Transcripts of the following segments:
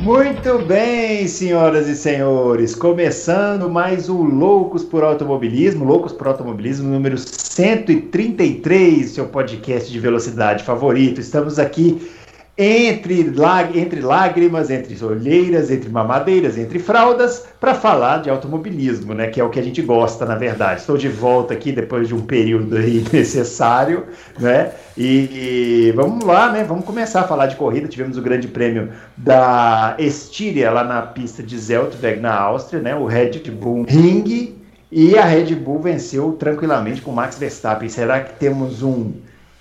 Muito bem, senhoras e senhores, começando mais um Loucos por Automobilismo, Loucos por Automobilismo número 133, seu podcast de velocidade favorito. Estamos aqui entre, entre lágrimas, entre olheiras, entre mamadeiras, entre fraldas, para falar de automobilismo, né? Que é o que a gente gosta, na verdade. Estou de volta aqui depois de um período aí necessário, né? E, e, vamos lá, né? Vamos começar a falar de corrida. Tivemos o Grande Prêmio da Estíria lá na pista de Zeltweg, na Áustria, né? O Red Bull Ring. E a Red Bull venceu tranquilamente com Max Verstappen. Será que temos um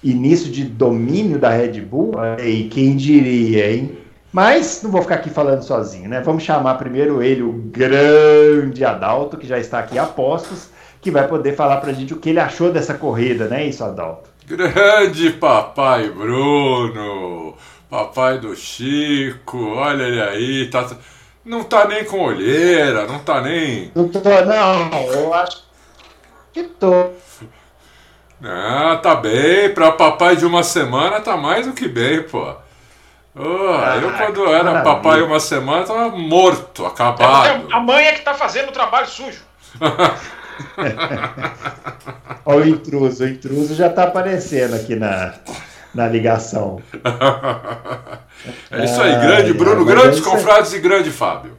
início de domínio da Red Bull, e quem diria, hein? Mas não vou ficar aqui falando sozinho, né? Vamos chamar primeiro ele, o grande Adalto, que já está aqui a postos, que vai poder falar pra gente o que ele achou dessa corrida, né? Isso, Adalto. Grande papai Bruno, papai do Chico, olha ele aí, tá, não tá nem com olheira, não tá nem. Não tô, não, eu acho que tô. Ah, tá bem. Pra papai de uma semana tá mais do que bem, pô. Oh, ah, eu, quando era maravilha. papai uma semana, tava morto, acabado. É, a mãe é que tá fazendo o trabalho sujo. Olha o intruso, o intruso já tá aparecendo aqui na, na ligação. é isso aí, grande Bruno, grandes é confrades e grande Fábio.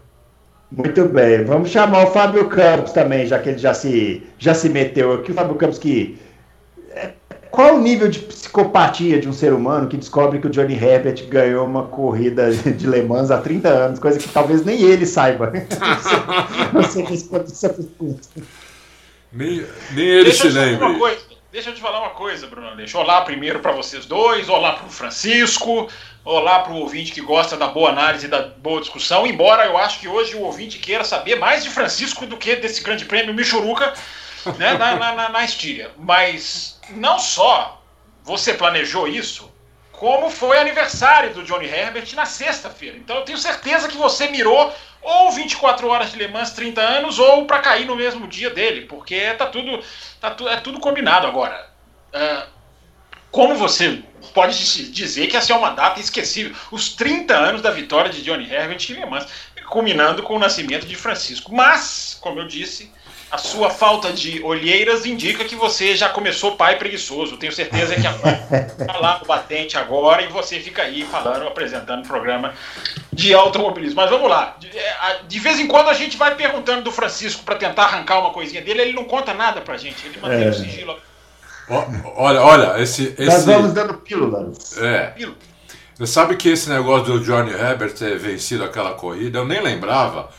Muito bem, vamos chamar o Fábio Campos também, já que ele já se, já se meteu aqui. O Fábio Campos que qual o nível de psicopatia de um ser humano que descobre que o Johnny Herbert ganhou uma corrida de Le Mans há 30 anos, coisa que talvez nem ele saiba. Não sei responder essa pergunta. Nem, nem ele Deixa se lembra. Deixa eu te falar uma coisa, Bruno Deixa Olá primeiro para vocês dois, olá para o Francisco, olá para o ouvinte que gosta da boa análise e da boa discussão. Embora eu acho que hoje o ouvinte queira saber mais de Francisco do que desse grande prêmio Michuruca né, na, na, na, na Estíria. Mas não só você planejou isso, como foi aniversário do Johnny Herbert na sexta-feira. Então eu tenho certeza que você mirou ou 24 horas de Le Mans 30 anos ou para cair no mesmo dia dele, porque tá tudo, tá tu, é tudo combinado agora. Uh, como você pode dizer que essa é uma data esquecível? Os 30 anos da vitória de Johnny Herbert em Le Mans, culminando com o nascimento de Francisco. Mas, como eu disse, a sua falta de olheiras indica que você já começou pai preguiçoso. Tenho certeza que a tá lá no batente agora e você fica aí falando, apresentando o programa de automobilismo. Mas vamos lá. De, é, vez em quando a gente vai perguntando do Francisco para tentar arrancar uma coisinha dele, ele não conta nada pra gente, ele mantém é. o sigilo. olha, olha, esse, esse. Nós vamos dando pílulas. É. Pílula. Você sabe que esse negócio do Johnny Herbert ter vencido aquela corrida, eu nem lembrava.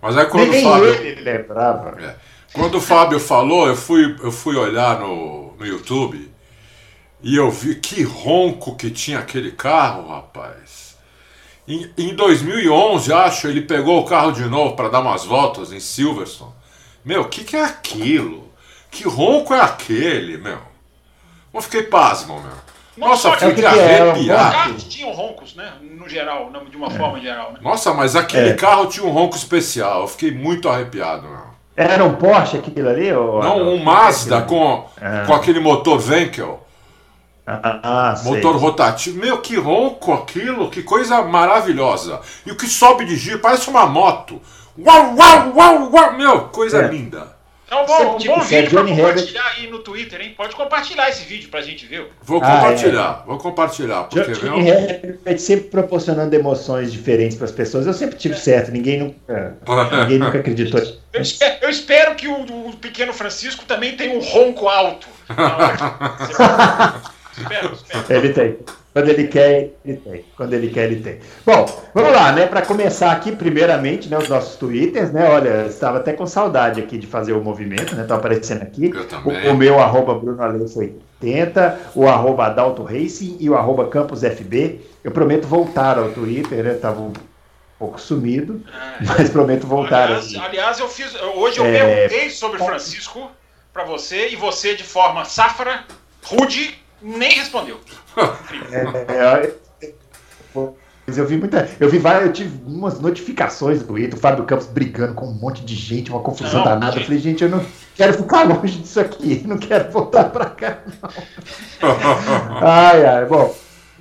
Mas aí quando nem o Fábio. Ele lembrava. É. Quando o Fábio falou, eu fui, eu fui olhar no, no YouTube e eu vi que ronco que tinha aquele carro, rapaz. Em, em 2011, acho, ele pegou o carro de novo para dar umas voltas em Silverstone. Meu, o que, que é aquilo? Que ronco é aquele, meu? Eu fiquei pasmo, meu. Nossa, Nossa fiquei arrepiado. Os carros tinham roncos, né? No geral, de uma é. forma geral. Né? Nossa, mas aquele é. carro tinha um ronco especial. Eu fiquei muito arrepiado, meu. Era um Porsche aquilo ali? Ou... Não, um Mazda com, ah. com aquele motor Venkel. Ah, ah, motor sei. rotativo. Meu, que ronco aquilo, que coisa maravilhosa. E o que sobe de giro, parece uma moto. Uau, uau, uau, uau. Meu, coisa é. linda. É um bom, um bom vídeo pra compartilhar Herbert... aí no Twitter, hein? Pode compartilhar esse vídeo pra gente ver. Vou compartilhar, ah, é. vou compartilhar. Porque, Johnny meu... Herbert sempre proporcionando emoções diferentes para as pessoas. Eu sempre tive é. certo, ninguém nunca, ninguém nunca acreditou. Eu espero, eu espero que o, o, pequeno Francisco também tenha um ronco alto. espero, espero. Ele tem. Quando ele quer, ele tem. Quando ele quer, ele tem. Bom, vamos lá, né? Para começar aqui, primeiramente, né, os nossos twitters, né? Olha, estava até com saudade aqui de fazer o movimento, né? Tá aparecendo aqui. O, o, meu arroba Bruno Aleixo 80, o arroba Adalto Racing e o arroba Campus FB. Eu prometo voltar ao Twitter, né? Tava um pouco sumido, é. mas prometo voltar. Aliás, aliás eu fiz. Hoje eu é... perguntei sobre Francisco para você e você, de forma safra, rude, nem respondeu. é, é, eu vi muita. Eu vi várias, eu tive umas notificações do Twitter, o Fábio Campos brigando com um monte de gente, uma confusão não, danada. Gente. Eu falei, gente, eu não quero ficar longe disso aqui, não quero voltar pra cá, não. ai, ai, bom.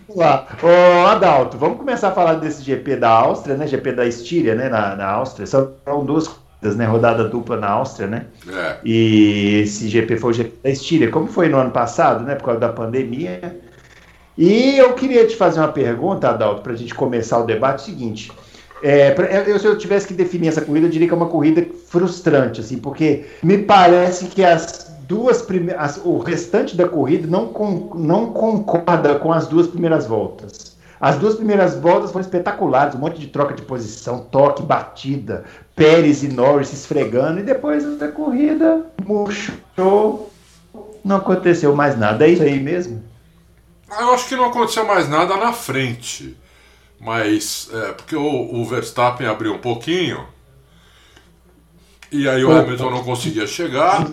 Vamos lá. Ô, Adalto, vamos começar a falar desse GP da Áustria, né? GP da Estíria, né? Na, na Áustria. São duas corridas, né? Rodada dupla na Áustria, né? É. E esse GP foi o GP da Estíria. Como foi no ano passado, né? Por causa da pandemia. E eu queria te fazer uma pergunta, Adalto, para a gente começar o debate. É o seguinte. É, pra, eu, se eu tivesse que definir essa corrida, eu diria que é uma corrida frustrante, assim, porque me parece que as duas primeiras, o restante da corrida não, com, não concorda com as duas primeiras voltas. As duas primeiras voltas foram espetaculares, um monte de troca de posição, toque, batida, Pérez e Norris esfregando, e depois da corrida murchou, não aconteceu mais nada. É isso aí mesmo? Eu acho que não aconteceu mais nada na frente, mas é, porque o, o Verstappen abriu um pouquinho, e aí o Hamilton não conseguia chegar.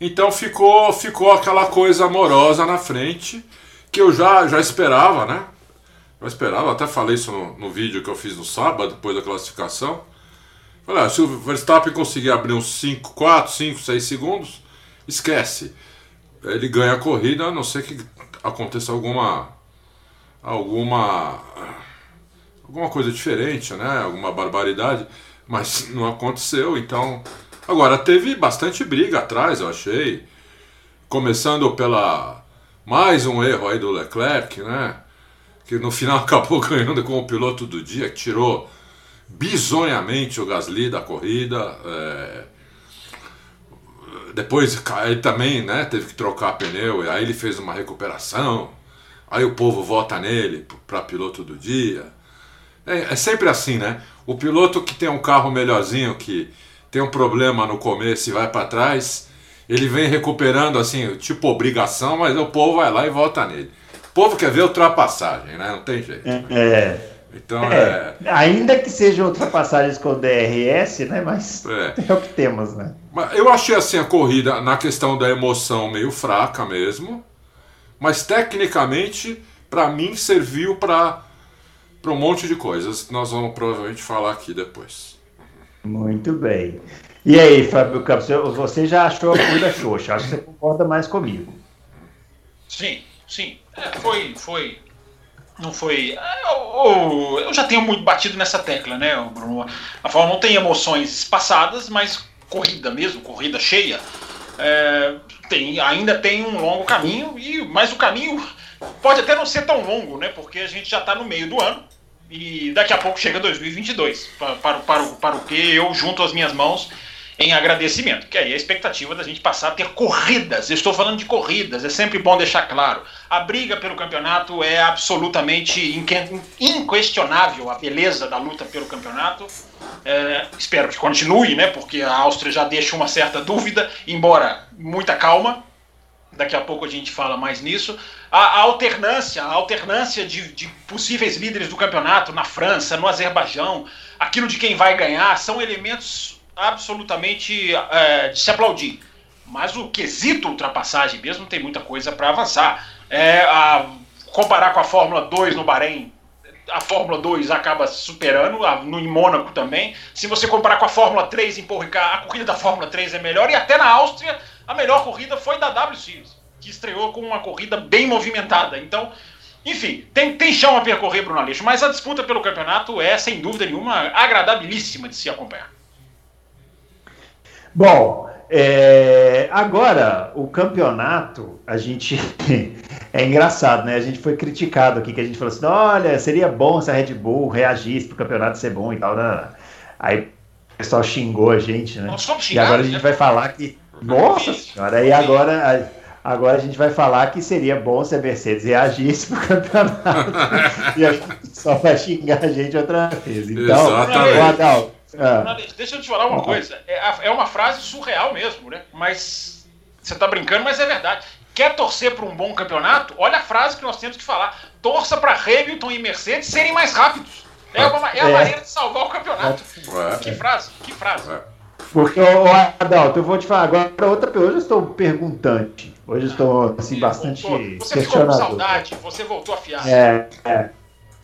Então ficou, ficou aquela coisa amorosa na frente que eu já, já esperava, né? Eu esperava, até falei isso no, no vídeo que eu fiz no sábado, depois da classificação. Falei, ah, se o Verstappen conseguir abrir uns 5, 4, 5, 6 segundos, esquece. Ele ganha a corrida, a não ser que aconteça alguma. alguma. alguma coisa diferente, né? Alguma barbaridade. Mas não aconteceu, então Agora, teve bastante briga atrás, eu achei. Começando pela. Mais um erro aí do Leclerc, né? Que no final acabou ganhando com o piloto do dia, que tirou bizonhamente o Gasly da corrida. É... Depois ele também né, teve que trocar pneu, e aí ele fez uma recuperação. Aí o povo vota nele para piloto do dia. É, é sempre assim, né? O piloto que tem um carro melhorzinho, que tem um problema no começo e vai para trás, ele vem recuperando assim, tipo obrigação, mas o povo vai lá e volta nele. O povo quer ver ultrapassagem, né? Não tem jeito. É. é. Então é, é... Ainda que sejam ultrapassagens com DRS, né? Mas é. é o que temos, né? Eu achei assim a corrida na questão da emoção meio fraca mesmo, mas tecnicamente para mim serviu para para um monte de coisas. Nós vamos provavelmente falar aqui depois. Muito bem. E aí, Fábio Campos, você já achou a corrida xoxa? Acho que você concorda mais comigo. Sim, sim. É, foi, foi. Não foi. É, eu, eu, já tenho muito batido nessa tecla, né, Bruno? A Fórmula não tem emoções passadas, mas corrida mesmo, corrida cheia, é, tem, ainda tem um longo caminho, e mas o caminho pode até não ser tão longo, né? Porque a gente já está no meio do ano. E daqui a pouco chega 2022, para, para, para, para o que eu junto as minhas mãos em agradecimento, que aí é a expectativa da gente passar a ter corridas. Eu estou falando de corridas, é sempre bom deixar claro. A briga pelo campeonato é absolutamente inquestionável, a beleza da luta pelo campeonato. É, espero que continue, né? Porque a Áustria já deixa uma certa dúvida, embora muita calma. Daqui a pouco a gente fala mais nisso. A, a alternância, a alternância de, de, possíveis líderes do campeonato na França, no Azerbaijão, aquilo de quem vai ganhar, são elementos absolutamente é, de se aplaudir. Mas o quesito ultrapassagem mesmo tem muita coisa para avançar. É, a, comparar com a Fórmula 2 no Bahrein, a Fórmula 2 acaba superando, a, no em Mônaco também. Se você comparar com a Fórmula 3 em Paul a corrida da Fórmula 3 é melhor, e até na Áustria a melhor corrida foi da W Series, que estreou com uma corrida bem movimentada. Então, enfim, tem, tem chão a percorrer, Bruno Aleixo, mas a disputa pelo campeonato é, sem dúvida nenhuma, agradabilíssima de se acompanhar. Bom, é, agora o campeonato, a gente. é engraçado, né? A gente foi criticado aqui, que a gente falou assim: olha, seria bom se a Red Bull reagisse para o campeonato ser bom e tal. Né? Aí o pessoal xingou a gente, né? e agora a gente né? vai falar que nossa senhora, e agora, agora a gente vai falar que seria bom se a Mercedes reagisse pro campeonato. e a gente só vai xingar a gente outra vez. Então, Adal, ah. deixa eu te falar uma coisa. É, é uma frase surreal mesmo, né? Mas você tá brincando, mas é verdade. Quer torcer para um bom campeonato? Olha a frase que nós temos que falar. Torça para Hamilton e Mercedes serem mais rápidos. É, uma, é a é. maneira de salvar o campeonato. É. Que frase, que frase. Porque, ô, Adalto, eu vou te falar agora outra pergunta. Hoje eu estou perguntante. Hoje estou assim, bastante. Você ficou com saudade, você voltou a fiar. É, é.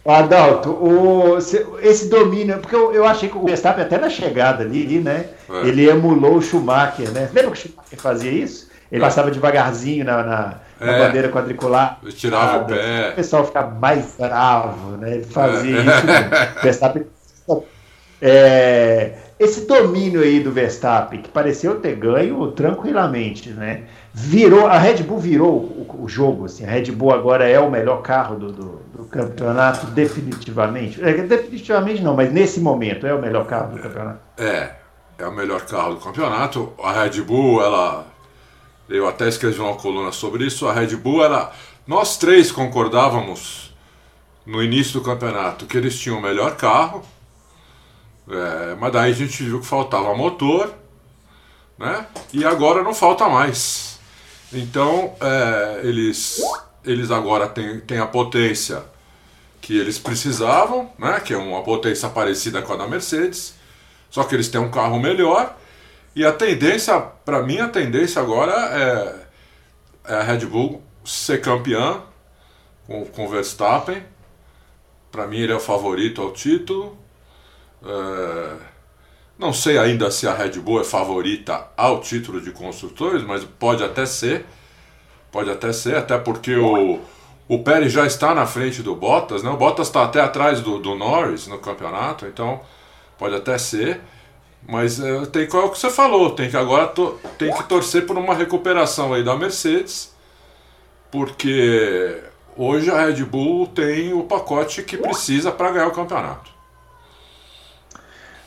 Adalto, o, esse domínio, porque eu, eu, achei que o Verstappen, até na chegada ali, né? É. Ele emulou o Schumacher, né? Lembra que o Schumacher fazia isso? Ele é. passava devagarzinho na, na, na é. bandeira quadricular. Ele tirava o pé. O pessoal ficava mais bravo, né? Ele fazia é. isso. Verstappen. É, esse domínio aí do Verstappen, que pareceu ter ganho tranquilamente, né? Virou, a Red Bull virou o, o jogo, assim. A Red Bull agora é o melhor carro do, do campeonato definitivamente? É, definitivamente não, mas nesse momento é o melhor carro do campeonato. É, é o melhor carro do campeonato. A Red Bull, ela. Eu até escrevi uma coluna sobre isso. A Red Bull, ela. Nós três concordávamos no início do campeonato que eles tinham o melhor carro. É, mas daí a gente viu que faltava motor, né? E agora não falta mais. Então, é, eles, eles agora têm, têm a potência que eles precisavam, né, que é uma potência parecida com a da Mercedes, só que eles têm um carro melhor. E a tendência, para mim, a tendência agora é, é, a Red Bull ser campeã com, com Verstappen. Para mim, ele é o favorito ao título. É, não sei ainda se a Red Bull é favorita ao título de construtores, mas pode até ser. Pode até ser, até porque o o Pérez já está na frente do Bottas, né? O Bottas está até atrás do, do Norris no campeonato, então pode até ser. Mas é, tem qual é o que você falou, tem que agora to, tem que torcer por uma recuperação aí da Mercedes, porque hoje a Red Bull tem o pacote que precisa para ganhar o campeonato.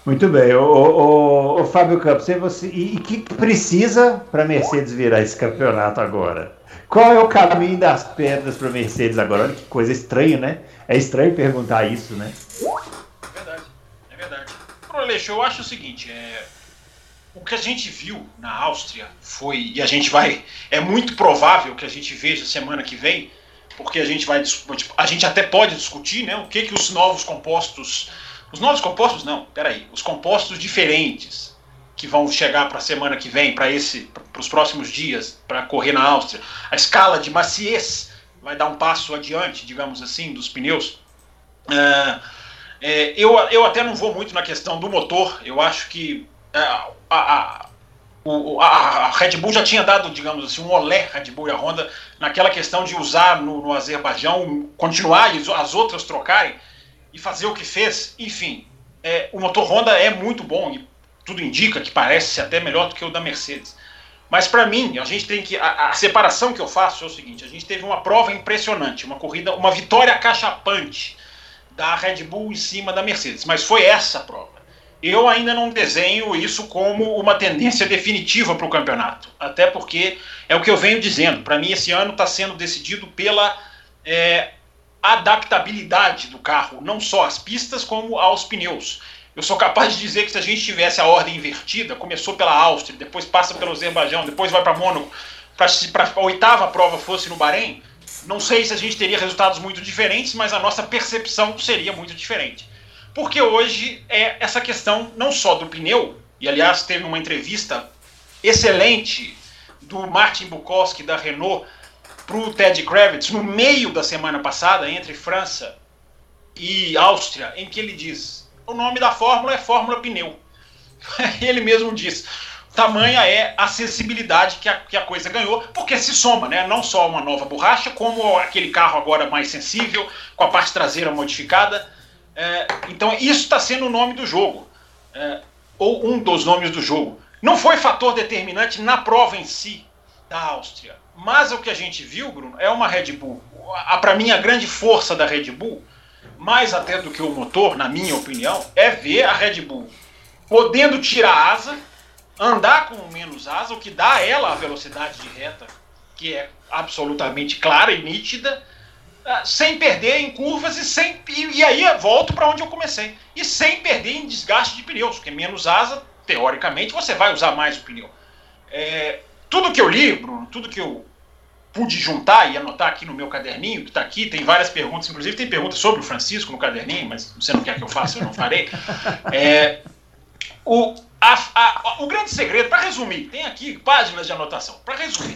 Muito bem, o, o, o Fábio Campos, e, você, e que precisa para a Mercedes virar esse campeonato agora? Qual é o caminho das pedras para Mercedes agora? Olha que coisa estranha, né? É estranho perguntar isso, né? É verdade, é verdade. Eu acho o seguinte, é, o que a gente viu na Áustria foi, e a gente vai, é muito provável que a gente veja semana que vem, porque a gente vai, tipo, a gente até pode discutir, né, o que que os novos compostos, os novos compostos não, peraí, os compostos diferentes que vão chegar para a semana que vem, para esse, para os próximos dias, para correr na Áustria. A escala de maciez vai dar um passo adiante, digamos assim, dos pneus. É, é, eu, eu até não vou muito na questão do motor. Eu acho que é, a, a, a, a, Red Bull já tinha dado, digamos assim, um olé Red Bull e a Honda naquela questão de usar no, no Azerbaijão, continuar e as outras trocarem e fazer o que fez. Enfim, é, o motor Honda é muito bom e tudo indica que parece até melhor do que o da Mercedes. Mas para mim, a gente tem que. A, a, separação que eu faço é o seguinte: a gente teve uma prova impressionante, uma corrida, uma vitória cachapante da Red Bull em cima da Mercedes. Mas foi essa a prova. Eu ainda não desenho isso como uma tendência definitiva para o campeonato. Até porque é o que eu venho dizendo. Para mim, esse ano está sendo decidido pela é, adaptabilidade do carro, não só às pistas, como aos pneus. Eu sou capaz de dizer que se a gente tivesse a ordem invertida, começou pela Áustria, depois passa pelo Azerbaijão, depois vai para Mônaco, para a oitava prova fosse no Bahrein, não sei se a gente teria resultados muito diferentes, mas a nossa percepção seria muito diferente. Porque hoje é essa questão não só do pneu, e aliás teve uma entrevista excelente do Martin Bukowski da Renault para o Ted Kravitz no meio da semana passada, entre França e Áustria, em que ele diz: o nome da fórmula é fórmula pneu. Ele mesmo diz. Tamanha é a sensibilidade que a, que a coisa ganhou, porque se soma, né? Não só uma nova borracha, como aquele carro agora mais sensível, com a parte traseira modificada. É, então, isso está sendo o nome do jogo, é, ou um dos nomes do jogo. Não foi fator determinante na prova em si da Áustria, mas o que a gente viu, Bruno, é uma Red Bull. Para mim, a grande força da Red Bull mais até do que o motor, na minha opinião, é ver a Red Bull podendo tirar asa, andar com menos asa, o que dá a ela a velocidade de reta, que é absolutamente clara e nítida, ah, sem perder em curvas e sem. E, aí volto para onde eu comecei. E sem perder em desgaste de pneus, porque menos asa, teoricamente, você vai usar mais o pneu. É, tudo que eu li, Bruno, tudo que eu pude juntar e anotar aqui no meu caderninho, que está aqui, tem várias perguntas, inclusive tem perguntas sobre o Francisco no caderninho, mas você não quer que eu faça, eu não farei. É, o, a, a, o grande segredo, para resumir, tem aqui páginas de anotação. Para resumir,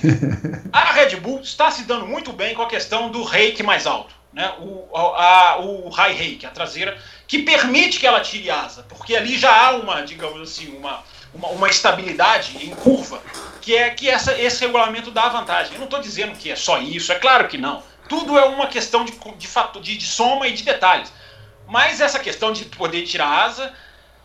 a Red Bull está se dando muito bem com a questão do rake mais alto, né? o, a, o high rake, a traseira, que permite que ela tire asa, porque ali já há uma, digamos assim, uma, uma, uma estabilidade em curva, que é que essa, esse regulamento dá vantagem. Eu não estou dizendo que é só isso, é claro que não. Tudo é uma questão de, de, de, de soma e de detalhes. Mas essa questão de poder tirar asa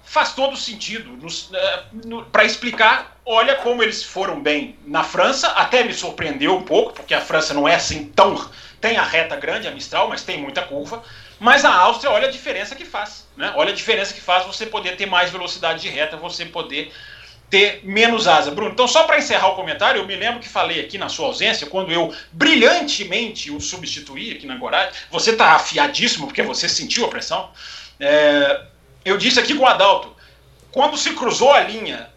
faz todo sentido. Eh, Para explicar, olha como eles foram bem na França, até me surpreendeu um pouco, porque a França não é assim tão. Tem a reta grande, a Mistral, mas tem muita curva. Mas a Áustria, olha a diferença que faz. Né? Olha a diferença que faz você poder ter mais velocidade de reta, você poder ter menos asa. Bruno, então só para encerrar o comentário, eu me lembro que falei aqui na sua ausência, quando eu brilhantemente o substituí aqui na Gorade, você está afiadíssimo, porque você sentiu a pressão. É, eu disse aqui com o Adalto, quando se cruzou a linha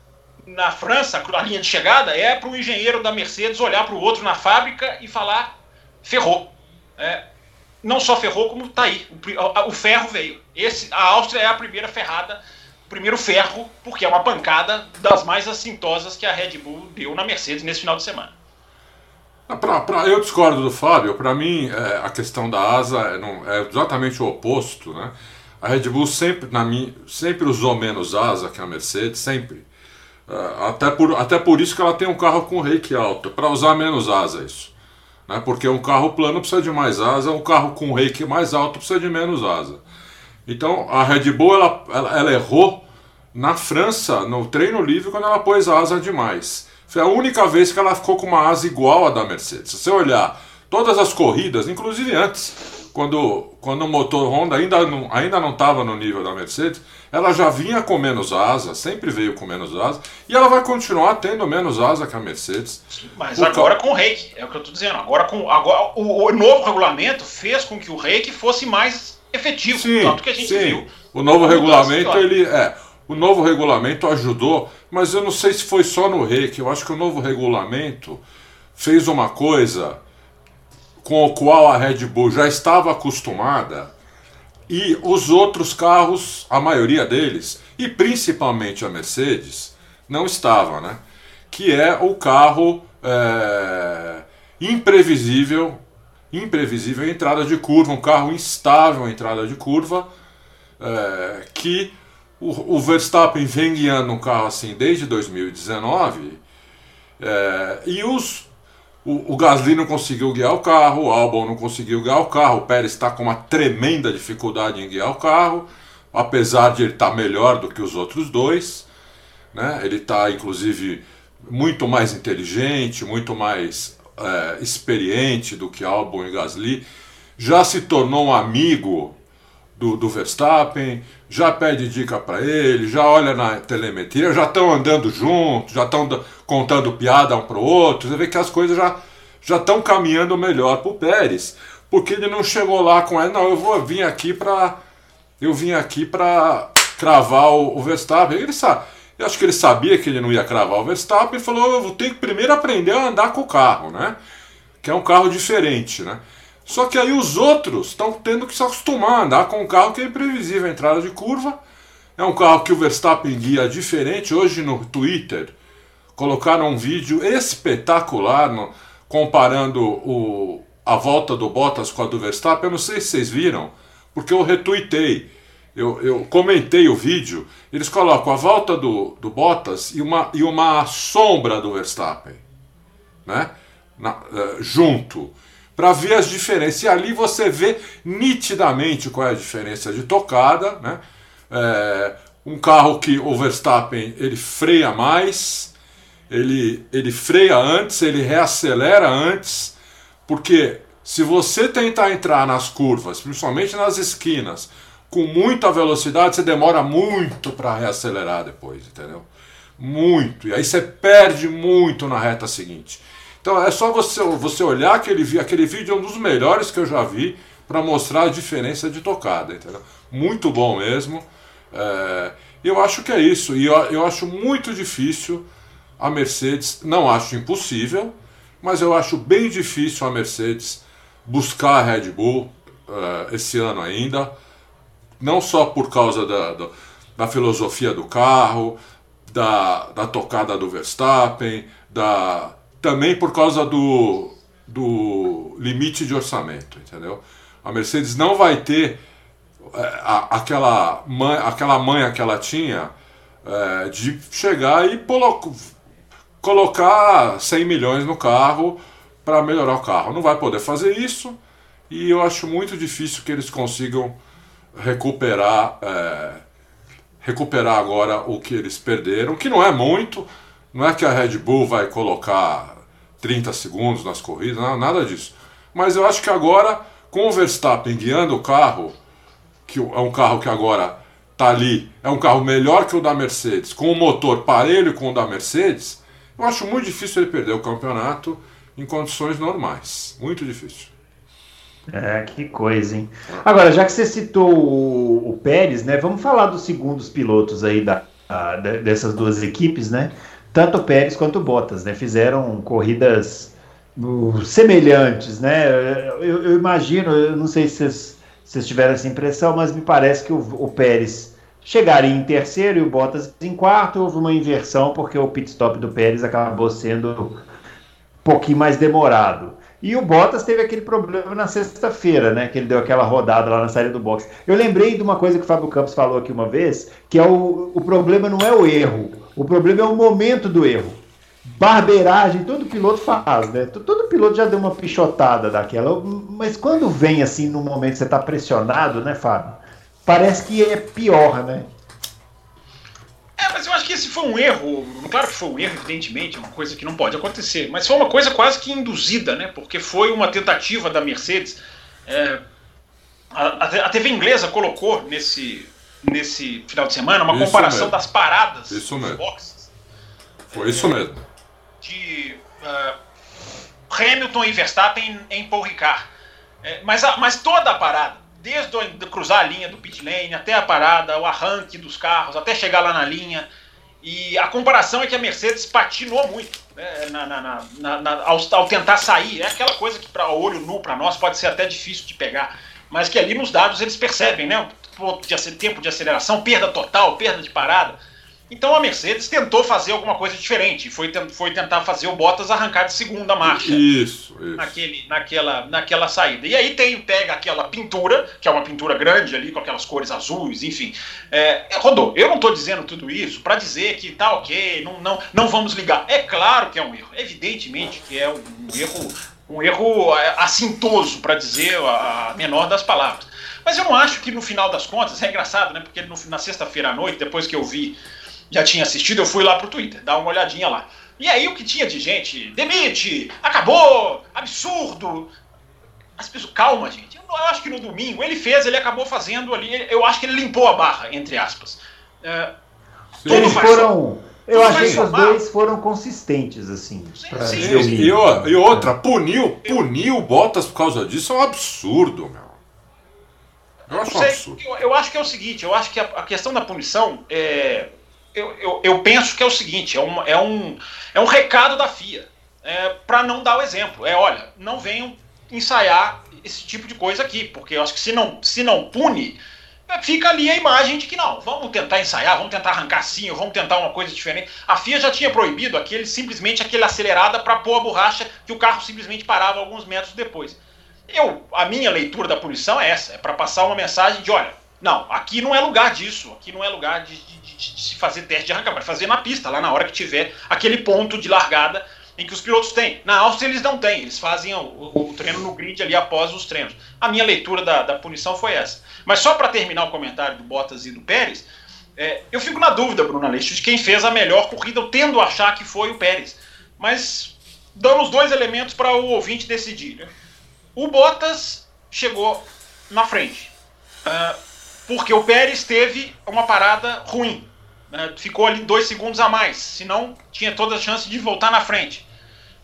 na França, a linha de chegada, é para o engenheiro da Mercedes olhar para o outro na fábrica e falar: ferrou. É, não só ferrou, como está aí. O, o, ferro veio. Esse, a Áustria é a primeira ferrada, o primeiro ferro, porque é uma pancada das mais assintosas que a Red Bull deu na Mercedes nesse final de semana. Pra, pra, eu discordo do Fábio. Para mim, é, a questão da asa é, não, é exatamente o oposto, né? A Red Bull sempre, na minha, sempre usou menos asa que a Mercedes, sempre. Uh, até, por, até por isso que ela tem um carro com rake alto, para usar menos asa isso. Né? Porque um carro plano precisa de mais asa, um carro com rake mais alto precisa de menos asa. Então a Red Bull ela, ela, ela errou na França, no treino livre, quando ela pôs asa demais. Foi a única vez que ela ficou com uma asa igual à da Mercedes. Se você olhar todas as corridas, inclusive antes, quando, quando o motor Honda ainda não ainda não estava no nível da Mercedes, ela já vinha com menos asa, sempre veio com menos asa, e ela vai continuar tendo menos asa que a Mercedes. Mas agora com o reiki, é o que eu estou dizendo. Agora com agora o, o, novo regulamento fez com que o reiki fosse mais efetivo, sim, tanto que a gente sim. viu. O novo regulamento ele é o novo regulamento ajudou, mas eu não sei se foi só no reiki. Eu acho que o novo regulamento fez uma coisa com o qual a Red Bull já estava acostumada e os outros carros, a maioria deles, e principalmente a Mercedes, não estava, né? Que é o carro é, imprevisível, imprevisível entrada de curva, um carro instável entrada de curva, é, que o, o, Verstappen vem guiando um carro assim desde 2019, é, e os o, o Gasly não conseguiu guiar o carro, o Albon não conseguiu guiar o carro, o Pérez está com uma tremenda dificuldade em guiar o carro, apesar de ele estar tá melhor do que os outros dois. Né? Ele está, inclusive, muito mais inteligente, muito mais é, experiente do que Albon e Gasly. Já se tornou um amigo do, do Verstappen, já pede dica para ele, já olha na telemetria, já estão andando juntos, já estão contando piada um para o outro. Você vê que as coisas já já estão caminhando melhor para o Pérez, porque ele não chegou lá com ele, não, eu vou vir aqui para eu vim aqui para cravar o, o Verstappen. Ele sabe, eu acho que ele sabia que ele não ia cravar o Verstappen e falou, eu vou ter que primeiro aprender a andar com o carro, né? Que é um carro diferente, né? Só que aí os outros estão tendo que se acostumar a andar com um carro que é imprevisível, entrada de curva. É um carro que o Verstappen guia diferente. Hoje no Twitter colocaram um vídeo espetacular no, comparando o, a volta do Bottas com a do Verstappen. Eu não sei se vocês viram, porque eu retuitei. Eu, eu comentei o vídeo. Eles colocam a volta do, do Bottas e uma, e uma sombra do Verstappen, né? Na, uh, junto para ver as diferenças. E ali você vê nitidamente qual é a diferença de tocada. Né? É, um carro que o Verstappen ele freia mais, ele, ele freia antes, ele reacelera antes, porque se você tentar entrar nas curvas, principalmente nas esquinas, com muita velocidade, você demora muito para reacelerar depois, entendeu? Muito. E aí você perde muito na reta seguinte. Então é só você, você olhar aquele, aquele vídeo, é um dos melhores que eu já vi para mostrar a diferença de tocada, entendeu? Muito bom mesmo. É, eu acho que é isso. E eu, eu acho muito difícil a Mercedes, não acho impossível, mas eu acho bem difícil a Mercedes buscar a Red Bull uh, esse ano ainda, não só por causa da, da, da filosofia do carro, da, da tocada do Verstappen, da, também por causa do, do limite de orçamento, entendeu? A Mercedes não vai ter é, a, aquela, man, aquela manha que ela tinha é, de chegar e colocar 100 milhões no carro para melhorar o carro. Não vai poder fazer isso e eu acho muito difícil que eles consigam recuperar é, recuperar agora o que eles perderam, que não é muito, não é que a Red Bull vai colocar 30 segundos nas corridas, nada disso. Mas eu acho que agora, com o Verstappen guiando o carro, que é um carro que agora está ali, é um carro melhor que o da Mercedes, com o motor parelho com o da Mercedes, eu acho muito difícil ele perder o campeonato em condições normais. Muito difícil. É, que coisa, hein? Agora, já que você citou o, o Pérez, né? Vamos falar dos segundos pilotos aí da, a, dessas duas equipes, né? Tanto o Pérez quanto o Bottas, né? Fizeram corridas uh, semelhantes, né? Eu, eu, imagino, eu não sei se vocês, vocês tiveram essa impressão, mas me parece que o, o Pérez chegaria em terceiro e o Bottas em quarto. Houve uma inversão porque o pit stop do Pérez acabou sendo um pouquinho mais demorado. E o Bottas teve aquele problema na sexta-feira, né? Que ele deu aquela rodada lá na saída do box. Eu lembrei de uma coisa que o Fábio Campos falou aqui uma vez, que é o, o problema não é o erro, o problema é o momento do erro. Barbeiragem, todo piloto faz, né? Todo piloto já deu uma pichotada daquela, mas quando vem assim no momento que você está pressionado, né, Fábio? Parece que é pior, né? É, mas eu acho que esse foi um erro. Claro que foi um erro, evidentemente, uma coisa que não pode acontecer. Mas foi uma coisa quase que induzida, né? Porque foi uma tentativa da Mercedes. É, a, a, TV inglesa colocou nesse, nesse final de semana uma isso comparação mesmo. das paradas isso dos mesmo. boxes. Foi isso mesmo. De uh, Hamilton e Verstappen em Paul Ricard. É, mas, a, mas toda a parada desde o, cruzar a linha do pit lane até a parada, o arranque dos carros, até chegar lá na linha. E a comparação é que a Mercedes patinou muito né, na, na, na, ao, ao, tentar sair. É aquela coisa que, para olho nu, para nós, pode ser até difícil de pegar. Mas que ali nos dados eles percebem, né? De, tempo de aceleração, perda total, perda de parada. Então a Mercedes tentou fazer alguma coisa diferente, foi, foi tentar fazer o Bottas arrancar de segunda marcha. Isso, isso. Naquele, naquela, naquela saída. E aí tem, pega aquela pintura, que é uma pintura grande ali, com aquelas cores azuis, enfim. É, rodou. Eu não estou dizendo tudo isso para dizer que tá ok, não, não, não vamos ligar. É claro que é um erro, evidentemente que é um erro, um erro é, assintoso, para dizer a menor das palavras. Mas eu não acho que no final das contas, é engraçado, né? Porque no, na sexta-feira à noite, depois que eu vi já tinha assistido, eu fui lá pro Twitter, dar uma olhadinha lá. E aí o que tinha de gente, demite, acabou, absurdo. As pessoas, calma, gente. Eu acho que no domingo ele fez, ele acabou fazendo ali, eu acho que ele limpou a barra, entre aspas. É, Eles foram. Eu achei que os dois foram consistentes, assim. Sim, sim, sim. E, e, outra, puniu, puniu Bottas por causa disso é um absurdo, meu. Eu acho, absurdo. Eu, eu, acho que é o seguinte, eu acho que a, a questão da punição é eu, eu, eu, penso que é o seguinte: é um, é um, é um recado da FIA é, para não dar o exemplo. É, olha, não venham ensaiar esse tipo de coisa aqui, porque eu acho que se não, se não pune, fica ali a imagem de que não, vamos tentar ensaiar, vamos tentar arrancar sim, vamos tentar uma coisa diferente. A FIA já tinha proibido aquele simplesmente aquele acelerada para pôr a borracha que o carro simplesmente parava alguns metros depois. Eu, a minha leitura da punição é essa, é para passar uma mensagem de, olha, não, aqui não é lugar disso, aqui não é lugar de, de de, se fazer teste de arrancar, vai fazer na pista, lá na hora que tiver aquele ponto de largada em que os pilotos têm. Na Áustria eles não têm, eles fazem o, o, treino no grid ali após os treinos. A minha leitura da, da punição foi essa. Mas só para terminar o comentário do Bottas e do Pérez, é, eu fico na dúvida, Bruno Aleixo, de quem fez a melhor corrida. Eu tendo a achar que foi o Pérez. Mas dando os dois elementos para o ouvinte decidir. Né? O Bottas chegou na frente. Uh, porque o Pérez teve uma parada ruim. Né? Ficou ali dois segundos a mais, senão tinha toda a chance de voltar na frente.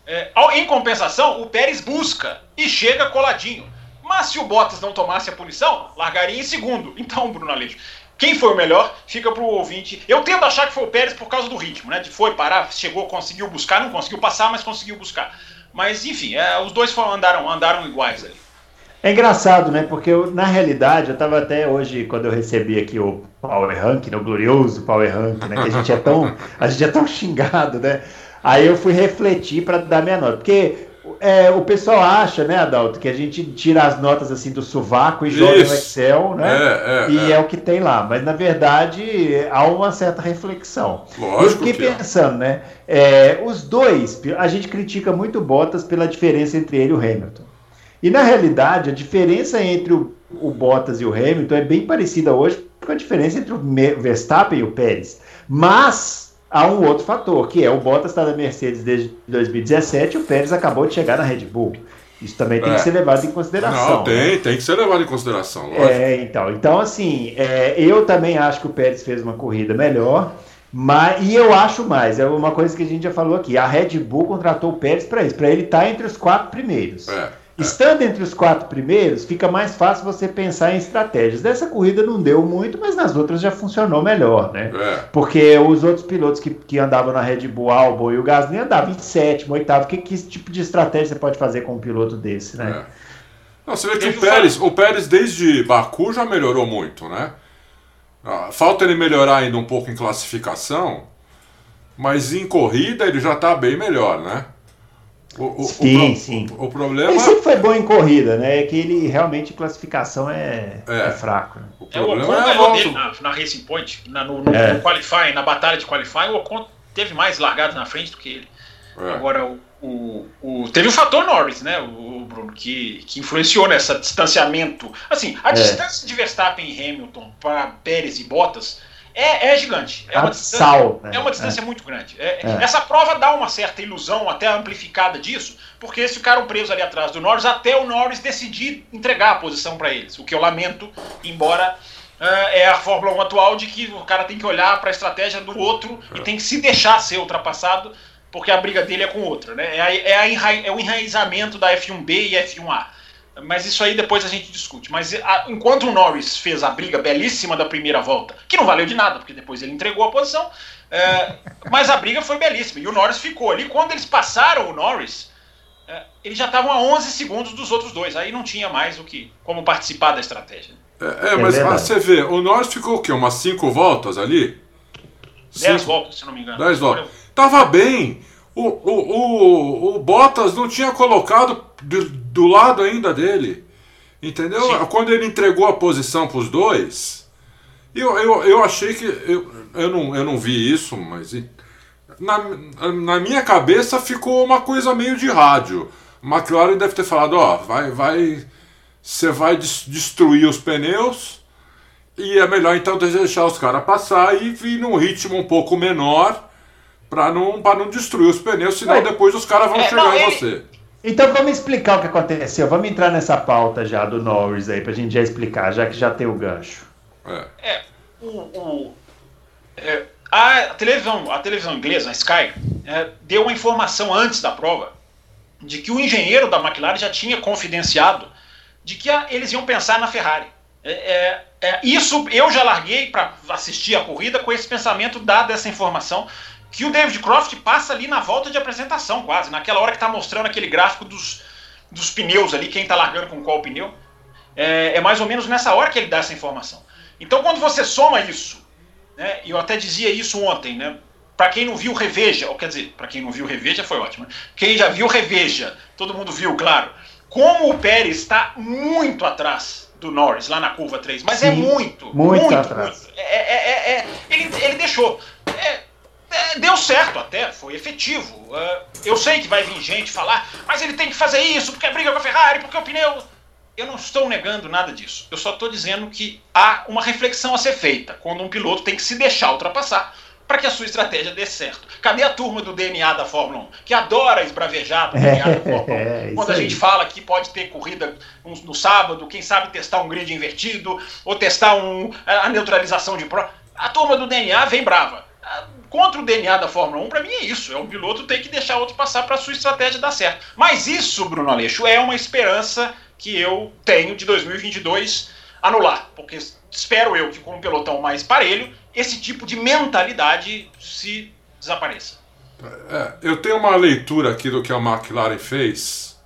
É, em compensação, o Pérez busca e chega coladinho. Mas se o Bottas não tomasse a punição, largaria em segundo. Então, Bruno Aleixo, quem foi o melhor fica para o ouvinte. Eu tento achar que foi o Pérez por causa do ritmo, né? De foi parar, chegou, conseguiu buscar, não conseguiu passar, mas conseguiu buscar. Mas enfim, é, os dois foram, andaram, andaram iguais ali. É engraçado, né? Porque eu, na realidade, eu estava até hoje, quando eu recebi aqui o Power Rank, né? o glorioso Power Rank, né? Que a gente é tão, a gente é tão xingado, né? Aí eu fui refletir para dar minha nota. Porque é, o pessoal acha, né, Adalto, que a gente tira as notas assim do sovaco e Isso. joga no Excel, né? É, é, e é. é. o que tem lá. Mas na verdade há uma certa reflexão. Lógico. Eu fiquei é. pensando, né? É, os dois, a gente critica muito Bottas pela diferença entre ele e o Hamilton. E na realidade, a diferença entre o, o Bottas e o Hamilton é bem parecida hoje com a diferença entre o Verstappen e o Pérez. Mas há um outro fator, que é o Bottas está na Mercedes desde 2017 e o Pérez acabou de chegar na Red Bull. Isso também tem é. que ser levado em consideração. Não, tem, né? tem que ser levado em consideração. Lógico. É, então. Então, assim, é, eu também acho que o Pérez fez uma corrida melhor. Mas, e eu acho mais, é uma coisa que a gente já falou aqui. A Red Bull contratou o Pérez para isso, para ele estar tá entre os quatro primeiros. É. Estando entre os quatro primeiros, fica mais fácil você pensar em estratégias. Dessa corrida não deu muito, mas nas outras já funcionou melhor, né? É. Porque os outros pilotos que, que andavam na Red Bull, Albon e o Gasly andavam em sétimo, oitavo. Que, que tipo de estratégia você pode fazer com um piloto desse, né? É. Não, você vê que o Pérez, o Pérez desde Baku já melhorou muito, né? Ah, falta ele melhorar ainda um pouco em classificação, mas em corrida ele já está bem melhor, né? O, o, sim, o, sim. O, problema... Ele sempre foi bom em corrida, né? É que ele realmente classificação é, é. é fraco. Né? O é, o Ocon é ganhou dele na, na Racing Point, na, no, no, é. no qualifying, na batalha de qualifying, o Ocon teve mais largados na frente do que ele. É. Agora, o, o, o, teve o fator Norris, né, o, Bruno, que, que influenciou nesse distanciamento. Assim, a é. distância de Verstappen e Hamilton para Pérez e Bottas é, é gigante. É uma distância, Sal, né? é uma distância é. muito grande. É, é, essa prova dá uma certa ilusão, até amplificada disso, porque eles ficaram presos ali atrás do Norris até o Norris decidir entregar a posição para eles. O que eu lamento, embora uh, é a Fórmula 1 atual de que o cara tem que olhar para a estratégia do outro e tem que se deixar ser ultrapassado, porque a briga dele é com outra. Né? É, a, é, é o enraizamento da F1B e F1A. Mas isso aí depois a gente discute. Mas a, enquanto o Norris fez a briga belíssima da primeira volta, que não valeu de nada, porque depois ele entregou a posição, é, mas a briga foi belíssima. E o Norris ficou ali. Quando eles passaram o Norris, é, eles já estavam a 11 segundos dos outros dois. Aí não tinha mais o que como participar da estratégia. É, é mas é você vê, o Norris ficou o quê? Umas 5 voltas ali? 10 voltas, se não me engano. 10 voltas. Tava bem. O, o, o, o Bottas não tinha colocado do, do lado ainda dele. Entendeu? Sim. Quando ele entregou a posição para os dois, eu, eu, eu achei que. Eu, eu, não, eu não vi isso, mas. Na, na minha cabeça ficou uma coisa meio de rádio. McLaren deve ter falado: ó, vai, vai. Você vai destruir os pneus. E é melhor então deixar os caras passar e vir num ritmo um pouco menor para não, não destruir os pneus, senão depois os caras vão é, chegar não, em ele, você. Então vamos explicar o que aconteceu. Vamos entrar nessa pauta já do Norris aí, pra gente já explicar, já que já tem o gancho. É, é o, o é, a, televisão, a televisão inglesa, a Sky, é, deu uma informação antes da prova de que o engenheiro da McLaren já tinha confidenciado de que a, eles iam pensar na Ferrari. É, é, é isso eu já larguei para assistir a corrida com esse pensamento dada essa informação que o David Croft passa ali na volta de apresentação, quase, naquela hora que está mostrando aquele gráfico dos, dos pneus ali, quem está largando com qual pneu. É, é, mais ou menos nessa hora que ele dá essa informação. Então, quando você soma isso, né, e eu até dizia isso ontem, né, para quem não viu, reveja, ou quer dizer, para quem não viu, reveja foi ótimo. Né? Quem já viu, reveja. Todo mundo viu, claro. Como o Pérez está muito atrás do Norris lá na curva 3, mas é Sim, é muito, muito, muito atrás. Muito. É, é, é, é, ele, ele deixou. É, é, deu certo até, foi efetivo. Uh, eu sei que vai vir gente falar, mas ele tem que fazer isso porque é briga com a Ferrari, porque o pneu. Eu não estou negando nada disso. Eu só estou dizendo que há uma reflexão a ser feita quando um piloto tem que se deixar ultrapassar para que a sua estratégia dê certo. Cadê a turma do DNA da Fórmula 1, que adora esbravejar do DNA da Fórmula 1? É, quando a gente fala que pode ter corrida no sábado, quem sabe testar um grid invertido, ou testar um, a neutralização de prova. A turma do DNA vem brava contra o DNA da Fórmula 1, para mim é isso. É um piloto ter que deixar outro passar para sua estratégia dar certo. Mas isso, Bruno Aleixo, é uma esperança que eu tenho de 2022 anular. Porque espero eu que com um pelotão mais parelho, esse tipo de mentalidade se desapareça. É, eu tenho uma leitura aqui do que a McLaren fez.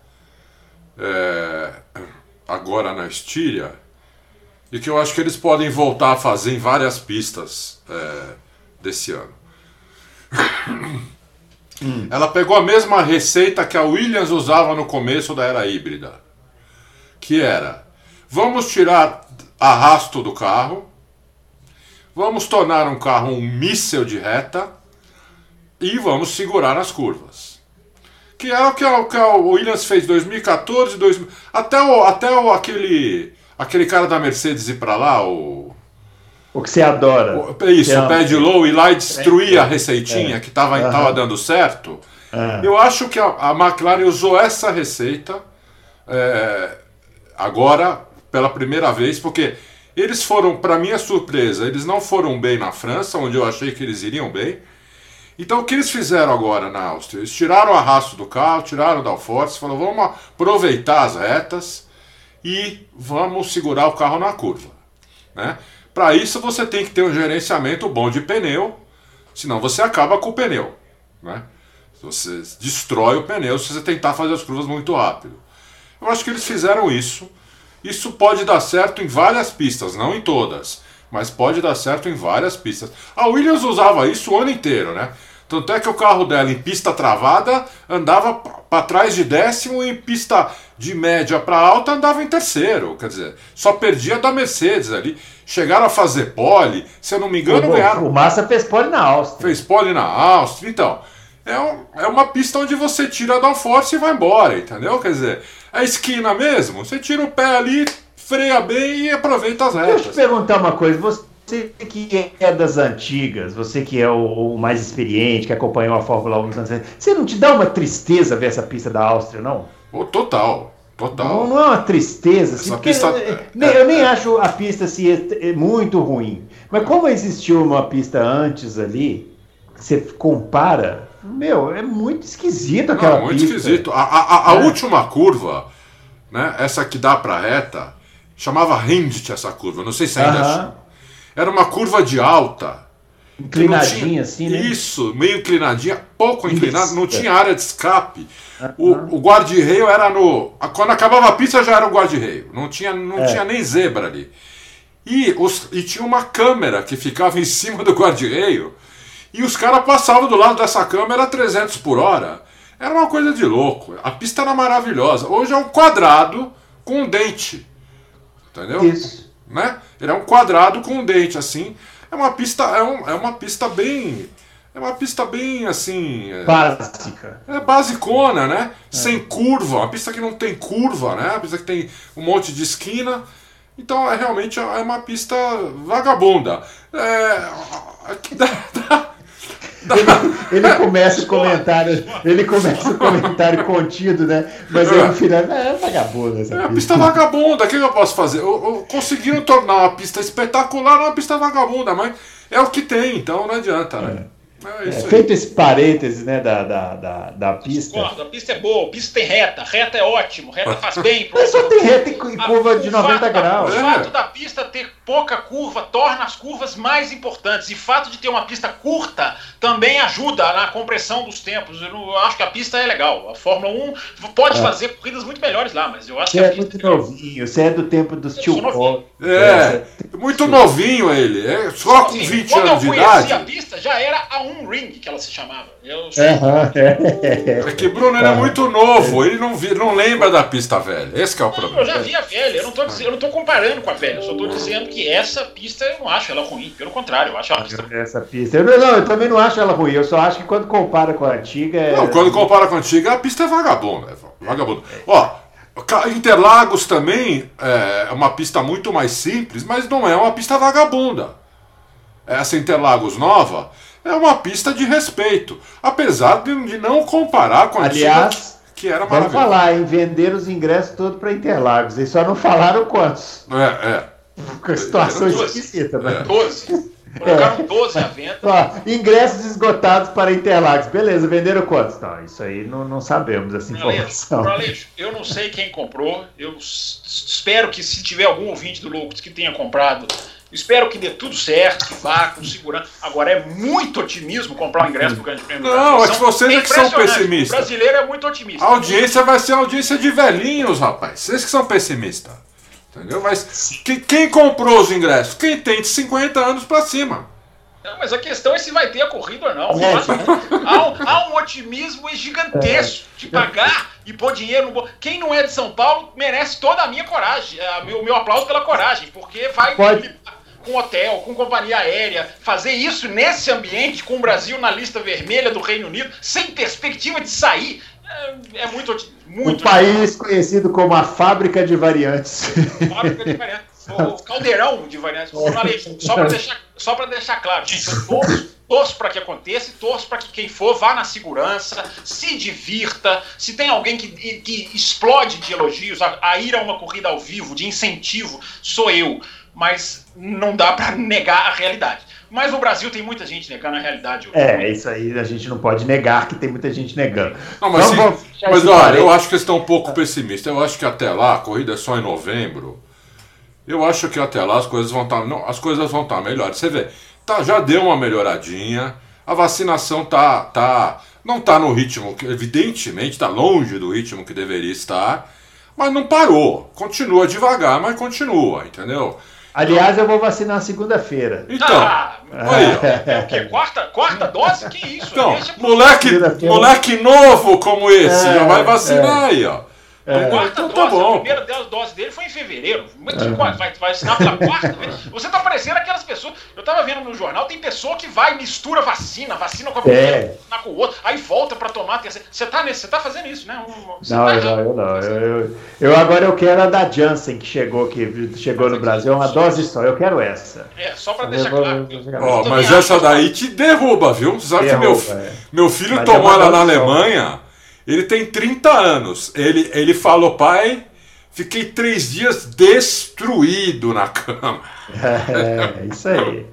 É, agora na Estíria e que eu acho que eles podem voltar a fazer em várias pistas é, desse ano. Ela pegou a mesma receita que a Williams usava no começo da era híbrida, que era: vamos tirar arrasto do carro, vamos tornar um carro um míssel de reta e vamos segurar as curvas. Que é o que, a, que a Williams fez em 2014, 2000, até, o, até o, aquele, aquele cara da Mercedes ir para lá, o. O que você adora. O, isso, o pad low, ir lá e destruir é, a receitinha é, que estava uhum. dando certo. Uhum. Eu acho que a, a, McLaren usou essa receita é, agora pela primeira vez, porque eles foram, para minha surpresa, eles não foram bem na França, onde eu achei que eles iriam bem. Então o que eles fizeram agora na Áustria? Eles tiraram o arrasto do carro, tiraram da force, falaram vamos aproveitar as retas e vamos segurar o carro na curva. Né? Para isso você tem que ter um gerenciamento bom de pneu, senão você acaba com o pneu. Né? Você destrói o pneu se você tentar fazer as curvas muito rápido. Eu acho que eles fizeram isso. Isso pode dar certo em várias pistas, não em todas, mas pode dar certo em várias pistas. A Williams usava isso o ano inteiro, né? Tanto é que o carro dela em pista travada andava para trás de décimo e em pista de média para alta andava em terceiro. Quer dizer, só perdia da Mercedes ali. Chegaram a fazer pole, se eu não me engano, o, ganharam. O Massa fez pole na Áustria. Fez pole na Áustria. Então, é, um, é uma pista onde você tira da força e vai embora, entendeu? Quer dizer, é esquina mesmo. Você tira o pé ali, freia bem e aproveita as retas. Deixa eu te perguntar uma coisa. Você que é das antigas, você que é o, o mais experiente, que acompanhou a Fórmula 1 nos anos você não te dá uma tristeza ver essa pista da Áustria, não? Oh, total. Total. Não, não, é uma tristeza, assim, pista, eu, é, eu nem é, acho a pista assim, é, é muito ruim. Mas como existiu uma pista antes ali, você compara, meu, é muito esquisito aquela não, muito pista. esquisito. A, a, a é. última curva, né, essa que dá pra reta, chamava Rindt essa curva, não sei se ainda uh -huh. Era uma curva de alta. Inclinadinha tinha, assim, né? Isso, meio inclinadinha, pouco inclinada, não tinha área de escape. O, o guarda-reio era no. Quando acabava a pista já era o guarda-reio. Não, tinha, não é. tinha nem zebra ali. E, os, e tinha uma câmera que ficava em cima do guarda-reio. E os caras passavam do lado dessa câmera a 300 por hora. Era uma coisa de louco. A pista era maravilhosa. Hoje é um quadrado com um dente. Entendeu? Isso. Né? Ele é um quadrado com um dente, assim. É uma pista, é, um, é uma pista bem. É uma pista bem assim. É, Básica. É basicona, né? É. Sem curva. Uma pista que não tem curva, né? Uma pista que tem um monte de esquina. Então é realmente é uma pista vagabunda. É, ele, ele, começa o comentário, ele começa o comentário contido, né? Mas aí no final é vagabunda essa é pista. pista vagabunda, o que eu posso fazer? Eu, eu, conseguiram tornar uma pista espetacular uma pista vagabunda, mas é o que tem, então não adianta, né? É. É, é, feito esse parênteses né, da, da, da, da pista. Discordo, a pista é boa, a pista tem reta, reta é ótimo, reta faz bem. Mas só tem reta e curva de 90 graus. O fato da pista ter pouca curva torna as curvas mais importantes. E o fato de ter uma pista curta também ajuda na compressão dos tempos. Eu, não, eu acho que a pista é legal. A Fórmula 1 pode é. fazer corridas muito melhores lá, mas eu acho você que a é muito é novinho, você é do tempo dos tio É, é, muito novinho ele. É, só com 20 anos de idade. Quando eu conheci a pista, já era a 1 Ring que ela se chamava. Eu é, que Bruno ele é muito novo, ele não, vi, não lembra da pista velha. Esse é o problema. Eu já vi a velha, eu não estou eu não tô comparando com a velha, eu só estou dizendo que essa pista eu não acho ela ruim. Pelo contrário, eu acho ela pista. Essa pista. Eu, não, eu também não acho ela ruim, eu só acho que quando compara com a antiga. É... Não, quando compara com a antiga, a pista é vagabunda. É vagabunda. Ó. Interlagos também é uma pista muito mais simples, mas não é uma pista vagabunda. Essa Interlagos nova é uma pista de respeito. Apesar de, não comparar com a Aliás, antiga, que era maravilhosa. Vamos falar em vender os ingressos todos para Interlagos. Eles só não falaram quantos. É, é. Com a situação esquisita, né? 12. Colocaram 12 à venda. Ó, ingressos esgotados para Interlagos. Beleza, venderam quantos? Não, isso aí não, não sabemos essa informação. Eu não sei quem comprou. Eu espero que se tiver algum ouvinte do Loucos que tenha comprado Espero que dê tudo certo, que vá com segurança. Agora, é muito otimismo comprar o ingresso do Grande Prêmio Não, é que vocês é que são pessimistas. O brasileiro é muito otimista. A audiência vai ser audiência de velhinhos, rapaz. Vocês que são pessimistas. Entendeu? Mas que, quem comprou os ingressos? Quem tem de 50 anos para cima. Não, mas a questão é se vai ter a corrida ou não. É, há, um, há, um, otimismo gigantesco de pagar e pôr dinheiro no bolso. Quem não é de São Paulo merece toda a minha coragem, o meu, meu aplauso pela coragem, porque vai Pode. Com hotel, com companhia aérea, fazer isso nesse ambiente, com o Brasil na lista vermelha do Reino Unido, sem perspectiva de sair. É, é muito, muito. Um país conhecido como a fábrica de variantes. Fábrica de variantes o caldeirão de variantes. Só para deixar, só deixar claro, gente, eu torço, torço para que aconteça e torço para que quem for vá na segurança, se divirta. Se tem alguém que, que explode de elogios, a, a ir a uma corrida ao vivo, de incentivo, sou eu. Mas não dá para negar a realidade. Mas o Brasil tem muita gente negando a realidade. Hoje. É, isso aí a gente não pode negar que tem muita gente negando. Não, mas, então, mas olha, eu acho que eles estão um pouco pessimistas. Eu acho que até lá, a corrida é só em novembro. Eu acho que até lá as coisas vão estar, tá, não, as coisas vão estar tá melhores. Você vê, tá, já deu uma melhoradinha. A vacinação tá, tá, não está no ritmo, evidentemente está longe do ritmo que deveria estar, mas não parou. Continua devagar, mas continua, entendeu? Aliás, eu vou vacinar segunda-feira. Então, ah, aí, é o quê? Quarta, quarta dose? Que isso? Então, moleque, moleque novo como esse, é, já vai vacinar é. aí, ó. É. Quarta então, tá dose, tá a primeira dose dele foi em fevereiro. Que, vai, vai assinar pela quarta vez? Você tá parecendo aquelas pessoas. Eu tava vendo no jornal, tem pessoa que vai, mistura vacina, vacina com a primeira, é. vacina com o outro, aí volta pra tomar a terceira. Você tá, nesse, você tá fazendo isso, né? Você não, tá eu não, eu não. Eu, eu, eu, agora eu quero a da Janssen, que chegou, que chegou no Brasil, é uma dose só. Eu quero essa. É, só pra deixar claro. Oh, mas essa daí te derruba, viu? Sabe derruba, que meu, é. meu filho é tomou ela na Alemanha. Ele tem 30 anos. Ele, ele falou, pai, fiquei três dias destruído na cama. É, é isso aí.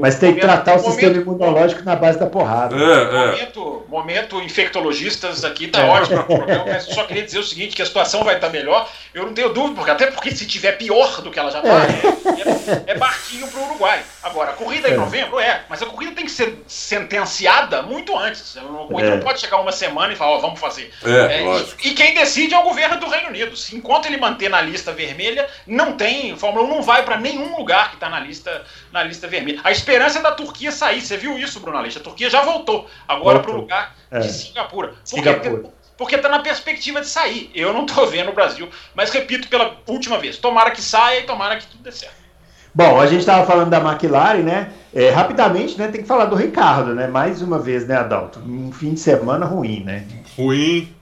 Mas tem que tratar o, sistema imunológico na base da porrada. É, é. Momento, momento infectologistas aqui tá é. ótimo mas só queria dizer o seguinte, que a situação vai estar tá melhor. Eu não tenho dúvida, porque até porque se tiver pior do que ela já está, é, é, é barquinho pro Uruguai. Agora, a corrida em é. novembro é, mas a corrida tem que ser sentenciada muito antes. A corrida não pode chegar uma semana e falar, ó, vamos fazer. É, e, e, quem decide é o governo do Reino Unido. Se, enquanto ele manter na lista vermelha, não tem, Fórmula 1 não vai para nenhum lugar que está na lista, na lista vermelha. A esperança é da Turquia sair. Você viu isso, Bruno Aleixo? A Turquia já voltou agora para o lugar é. de Singapura. Singapura. Porque está na perspectiva de sair. Eu não estou vendo o Brasil, mas repito pela última vez: tomara que saia e tomara que tudo dê certo. Bom, a gente estava falando da McLaren, né? É, rapidamente, né? Tem que falar do Ricardo, né? Mais uma vez, né, Adalto? Um fim de semana ruim, né? Ruim,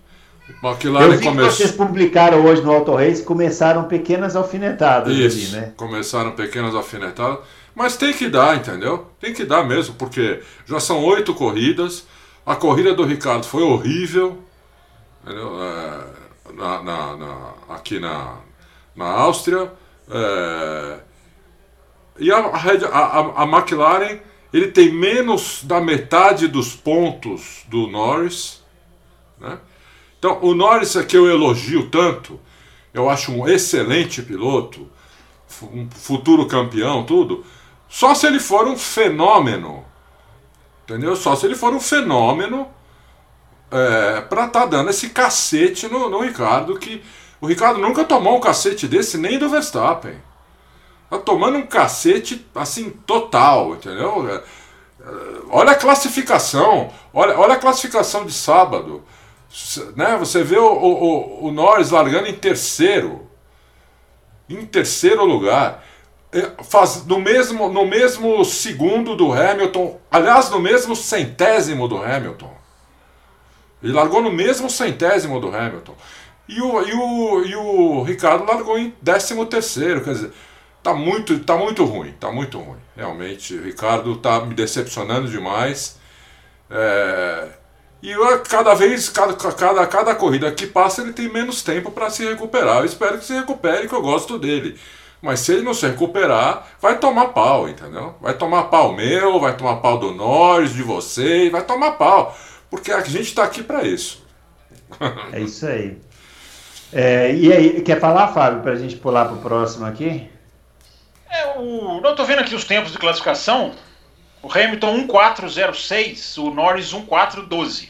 McLaren Eu vi começou... que vocês publicaram hoje no Auto Race, começaram pequenas alfinetadas Isso, ali, né? começaram pequenas alfinetadas, mas tem que dar, entendeu? Tem que dar mesmo, porque já são oito corridas, a corrida do Ricardo foi horrível? É, na, na, na, aqui na, na Áustria, é, e a, a, a McLaren, ele tem menos da metade dos pontos do Norris, né? Então, o Norris é que eu elogio tanto, eu acho um excelente piloto, um futuro campeão, tudo, só se ele for um fenômeno. Entendeu? Só se ele for um fenômeno é, pra estar tá dando esse cacete no, no Ricardo, que o Ricardo nunca tomou um cacete desse nem do Verstappen. Tá tomando um cacete assim total, entendeu? É, é, olha a classificação, olha, olha a classificação de sábado. Né? Você vê o, o, o Norris largando em terceiro. Em terceiro lugar. É, faz, no, mesmo, no mesmo segundo do Hamilton. Aliás, no mesmo centésimo do Hamilton. Ele largou no mesmo centésimo do Hamilton. E o, e o, e o Ricardo largou em décimo terceiro. Quer dizer, tá muito, tá muito ruim. Tá muito ruim. Realmente, o Ricardo tá me decepcionando demais. É, e cada vez, cada, cada, cada corrida que passa, ele tem menos tempo para se recuperar. Eu espero que se recupere, que eu gosto dele. Mas se ele não se recuperar, vai tomar pau, entendeu? Vai tomar pau meu, vai tomar pau do Norris, de você, vai tomar pau. Porque a gente está aqui para isso. É isso aí. É, e aí, quer falar, Fábio, para a gente pular para o próximo aqui? É, o, eu estou vendo aqui os tempos de classificação. O Hamilton 1.406, o Norris 1.412.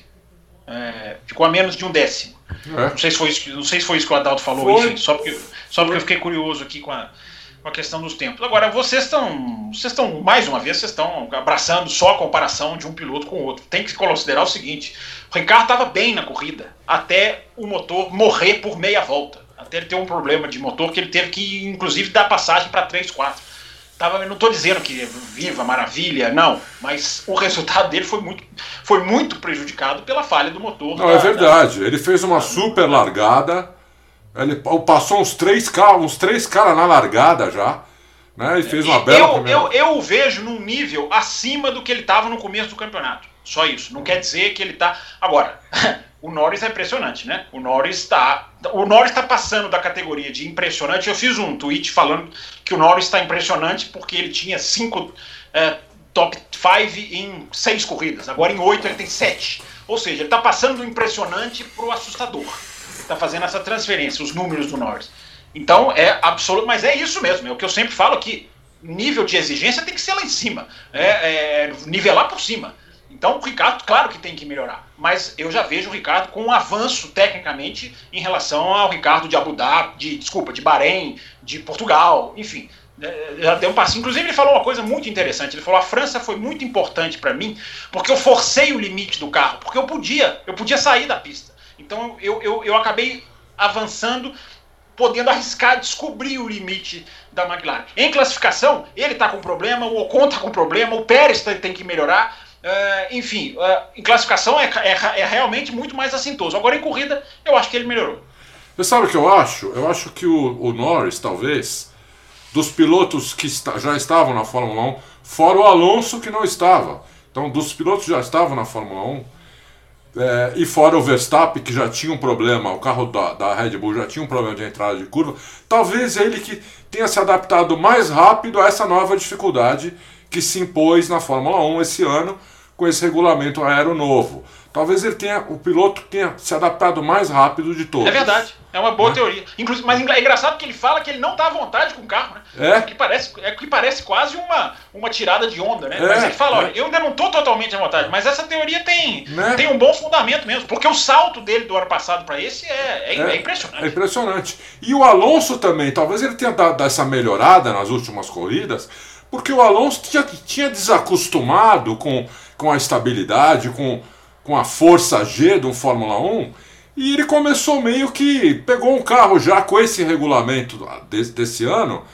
É, ficou a menos de um décimo. É. Não, sei se foi isso, não sei se foi isso que o Adalto falou, enfim, só porque, Só porque eu fiquei curioso aqui com a, com a questão dos tempos. Agora, vocês estão, vocês estão, mais uma vez, vocês estão abraçando só a comparação de um piloto com o outro. Tem que considerar o seguinte: o Ricardo estava bem na corrida, até o motor morrer por meia volta. Até ele ter um problema de motor que ele teve que, inclusive, dar passagem para 3, 4. Tava, não estou dizendo que viva, maravilha, não, mas o resultado dele foi muito, foi muito prejudicado pela falha do motor. Não, da, é verdade. Da... Ele fez uma super largada ele passou uns três uns três caras na largada já. Né, e fez uma bela. Eu, eu, eu o vejo num nível acima do que ele estava no começo do campeonato. Só isso. Não quer dizer que ele está. Agora, o Norris é impressionante, né? O Norris está. O Norris está passando da categoria de impressionante. Eu fiz um tweet falando que o Norris está impressionante porque ele tinha cinco é, top 5 em seis corridas. Agora em oito ele tem sete. Ou seja, ele está passando do impressionante para o assustador está fazendo essa transferência, os números do Norris. Então é absoluto, mas é isso mesmo, é o que eu sempre falo que nível de exigência tem que ser lá em cima, é, é, nivelar por cima. Então o Ricardo, claro que tem que melhorar, mas eu já vejo o Ricardo com um avanço tecnicamente em relação ao Ricardo de Abu Dhabi, de, desculpa, de Bahrein, de Portugal, enfim. É, já deu um passinho. Inclusive, ele falou uma coisa muito interessante. Ele falou: a França foi muito importante para mim porque eu forcei o limite do carro, porque eu podia, eu podia sair da pista. Então eu, eu, eu acabei avançando, podendo arriscar descobrir o limite da McLaren. Em classificação, ele está com problema, o Ocon está com problema, o Pérez tem que melhorar. Uh, enfim, uh, em classificação é, é, é, realmente muito mais assintoso. Agora em corrida, eu acho que ele melhorou. Você sabe o que eu acho? Eu acho que o, o Norris, talvez, dos pilotos que está, já estavam na Fórmula 1, fora o Alonso que não estava. Então, dos pilotos que já estavam na Fórmula 1, é, e fora o Verstappen, que já tinha um problema, o carro da, da Red Bull já tinha um problema de entrada de curva, talvez ele que tenha se adaptado mais rápido a essa nova dificuldade que se impôs na Fórmula 1 esse ano com esse regulamento aero novo. Talvez ele tenha, o piloto tenha se adaptado mais rápido de todos. É verdade, é uma boa né? teoria. Inclusive, mas é engraçado que ele fala que ele não está à vontade com o carro, né? É. Que parece, é que parece quase uma, uma tirada de onda, né? É, mas ele fala, é. olha, eu ainda não estou totalmente à vontade, mas essa teoria tem, né? tem um bom fundamento mesmo, porque o salto dele do ano passado para esse é, é, é, impressionante. É impressionante. E o Alonso também, talvez ele tenha dado essa melhorada nas últimas corridas, porque o Alonso tinha, tinha desacostumado com, com a estabilidade, com com a força G do Fórmula 1 e ele começou meio que pegou um carro já com esse regulamento desse, desse ano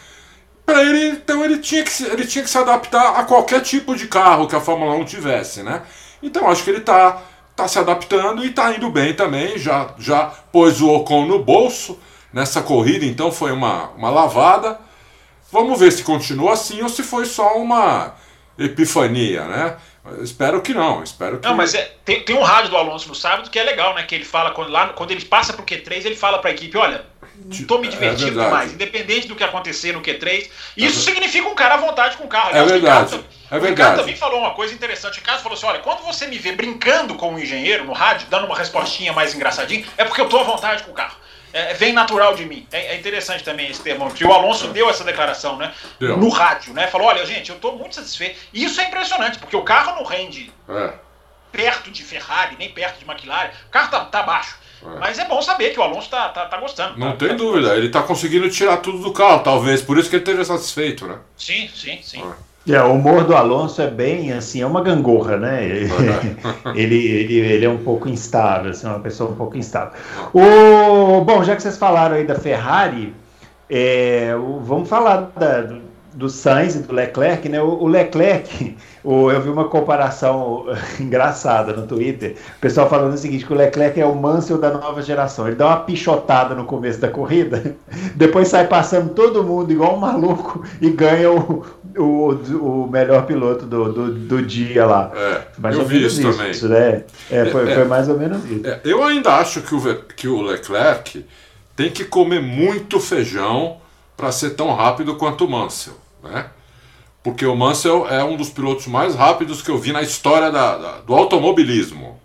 para ele então ele tinha que ele tinha que se adaptar a qualquer tipo de carro que a Fórmula 1 tivesse né? Então acho que ele está tá se adaptando e está indo bem também já já pôs o Ocon no bolso nessa corrida então foi uma, uma lavada. Vamos ver se continua assim ou se foi só uma epifania né Espero que não, espero que. Não, mas é, tem, tem um rádio do Alonso no sábado que é legal, né? Que ele fala, quando, lá, quando ele passa pro Q3, ele fala pra equipe: olha, tô me é divertindo é demais, independente do que acontecer no Q3. Isso é significa um cara à vontade com o carro. é verdade. Ricardo, é verdade. O Ricardo também falou uma coisa interessante. O Ricardo falou assim: olha, quando você me vê brincando com o um engenheiro no rádio, dando uma respostinha mais engraçadinha, é porque eu tô à vontade com o carro. É, vem natural de mim. É, é, interessante também esse termo. Que o Alonso deu essa declaração, né? Deu. No rádio, né? Falou: olha, gente, eu estou muito satisfeito. E isso é impressionante, porque o carro não rende é. perto de Ferrari, nem perto de McLaren. O carro tá, tá baixo. É. Mas é bom saber que o Alonso tá, tá, tá gostando. Não tá, tem dúvida, ele tá conseguindo tirar tudo do carro, talvez. Por isso que ele esteja satisfeito, né? Sim, sim, sim. É. É, o humor do Alonso é bem assim, é uma gangorra, né? Ele, ele, ele, é um pouco instável, assim, uma pessoa um pouco instável. O, bom, já que vocês falaram aí da Ferrari, é, o, vamos falar da, do, do Sainz e do Leclerc, né? O, o Leclerc, o, eu vi uma comparação engraçada no Twitter, o pessoal falando o seguinte, que o Leclerc é o Mansell da nova geração. Ele dá uma pichotada no começo da corrida, depois sai passando todo mundo igual um maluco e ganha o, o, o melhor piloto do, do, do dia lá. É, mais eu vi isso, também. Isso, né? É, foi, é, foi mais ou menos isso. É, eu ainda acho que o, que o Leclerc tem que comer muito feijão para ser tão rápido quanto o Mansell, né? Porque o Mansell é um dos pilotos mais rápidos que eu vi na história da, da do automobilismo.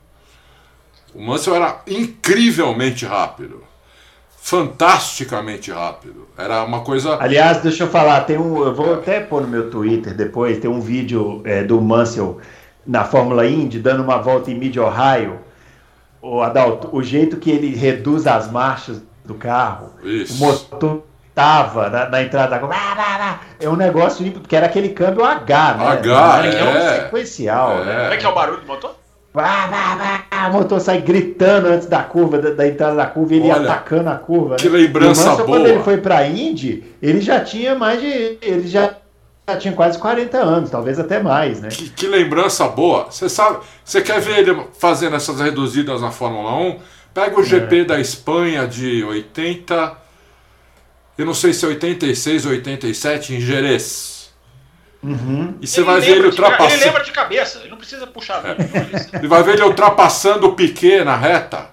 O Mansell era incrivelmente rápido fantasticamente rápido. Era uma coisa. Aliás, deixa eu falar, tem um. Eu vou até pôr no meu Twitter depois, tem um vídeo é, do Mansell na Fórmula Indy dando uma volta em Mid Ohio. O Adalto, o jeito que ele reduz as marchas do carro, Isso. o motor gritava na, na entrada da curva. É um negócio limpo, porque era aquele câmbio H, né? H, era é. sequencial, É. né? Como é que é o barulho do motor? Vá, vá, vá, O motor sai gritando antes da curva, da, da entrada da curva, e ele Olha, atacando a curva. que né? lembrança o Mansell, boa. Quando ele foi pra Indy, ele já tinha mais de. Ele já, já tinha quase 40 anos, talvez até mais, né? Que, que lembrança boa. Você sabe, você quer ver ele fazendo essas reduzidas na Fórmula 1? Pega o GP da Espanha de 80, eu não sei se é 86 ou 87 em Jerez. E você vai ver ele lembra de- Ele ultrapassando. lembra de cabeça, ele não precisa puxar. Ele vai ver ele ultrapassando o Piquet na reta.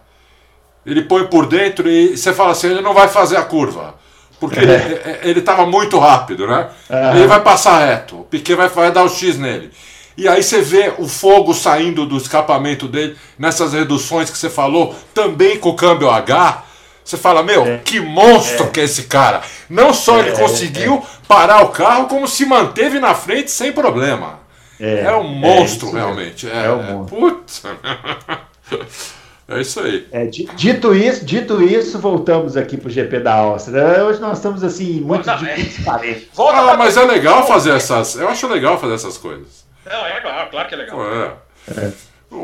Ele põe por dentro e você fala assim, ele não vai fazer a curva. Porque ele, ele tava muito rápido, né? Aham. Ele vai passar reto. O Piquet vai, vai dar o X nele. E aí você vê o fogo saindo do escapamento dele nessas reduções que você falou, também com o câmbio H. Você fala, meu, que monstro que é esse cara. Não só ele conseguiu parar o carro, como se manteve na frente sem problema. É, um monstro, realmente. É um monstro. Putz. é isso aí. É, di- dito isso, dito isso, voltamos aqui pro GP da Áustria. Hoje nós estamos assim, muito Não, de é. transparente. Volta Ah, mas é legal fazer essas. Eu acho legal fazer essas coisas. Não, é claro, claro que é legal. É.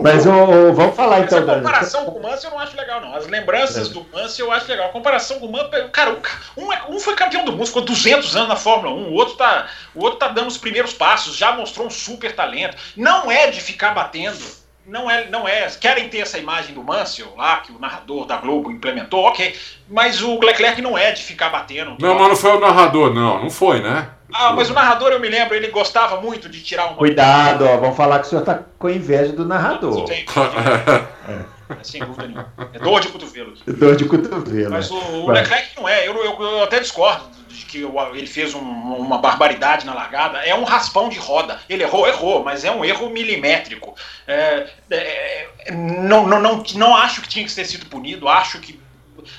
Mas ô, ô, vamos falar Mas então. a da- comparação com o Mansell eu não acho legal, não. As lembranças do Mansell eu acho legal. A comparação com o Mansell, cara, um, é- um foi campeão do mundo, ficou 200 anos na Fórmula 1, o outro, tá, o outro tá dando os primeiros passos, já mostrou um super talento. Não é de ficar batendo. Não é, não é. Querem ter essa imagem do Mansell lá, que o narrador da Globo implementou, ok. Mas o Leclerc não é de ficar batendo. Não, mas não foi o narrador, não. Não foi, né? Ah, mas o narrador, eu me lembro, ele gostava muito de tirar uma. Cuidado, ó, vamos falar que o senhor tá com inveja do narrador. Tem, é, sem dúvida nenhuma. É dor de cotovelo. Dor de cotovelo. Mas o, o Vai. Leclerc não é. Eu, eu- eu até discordo de que o- ele fez um- uma barbaridade na largada. É um raspão de roda. Ele errou, errou, mas é um erro milimétrico. É, é, é, não, não, não, não acho que tinha que ter sido punido. Acho que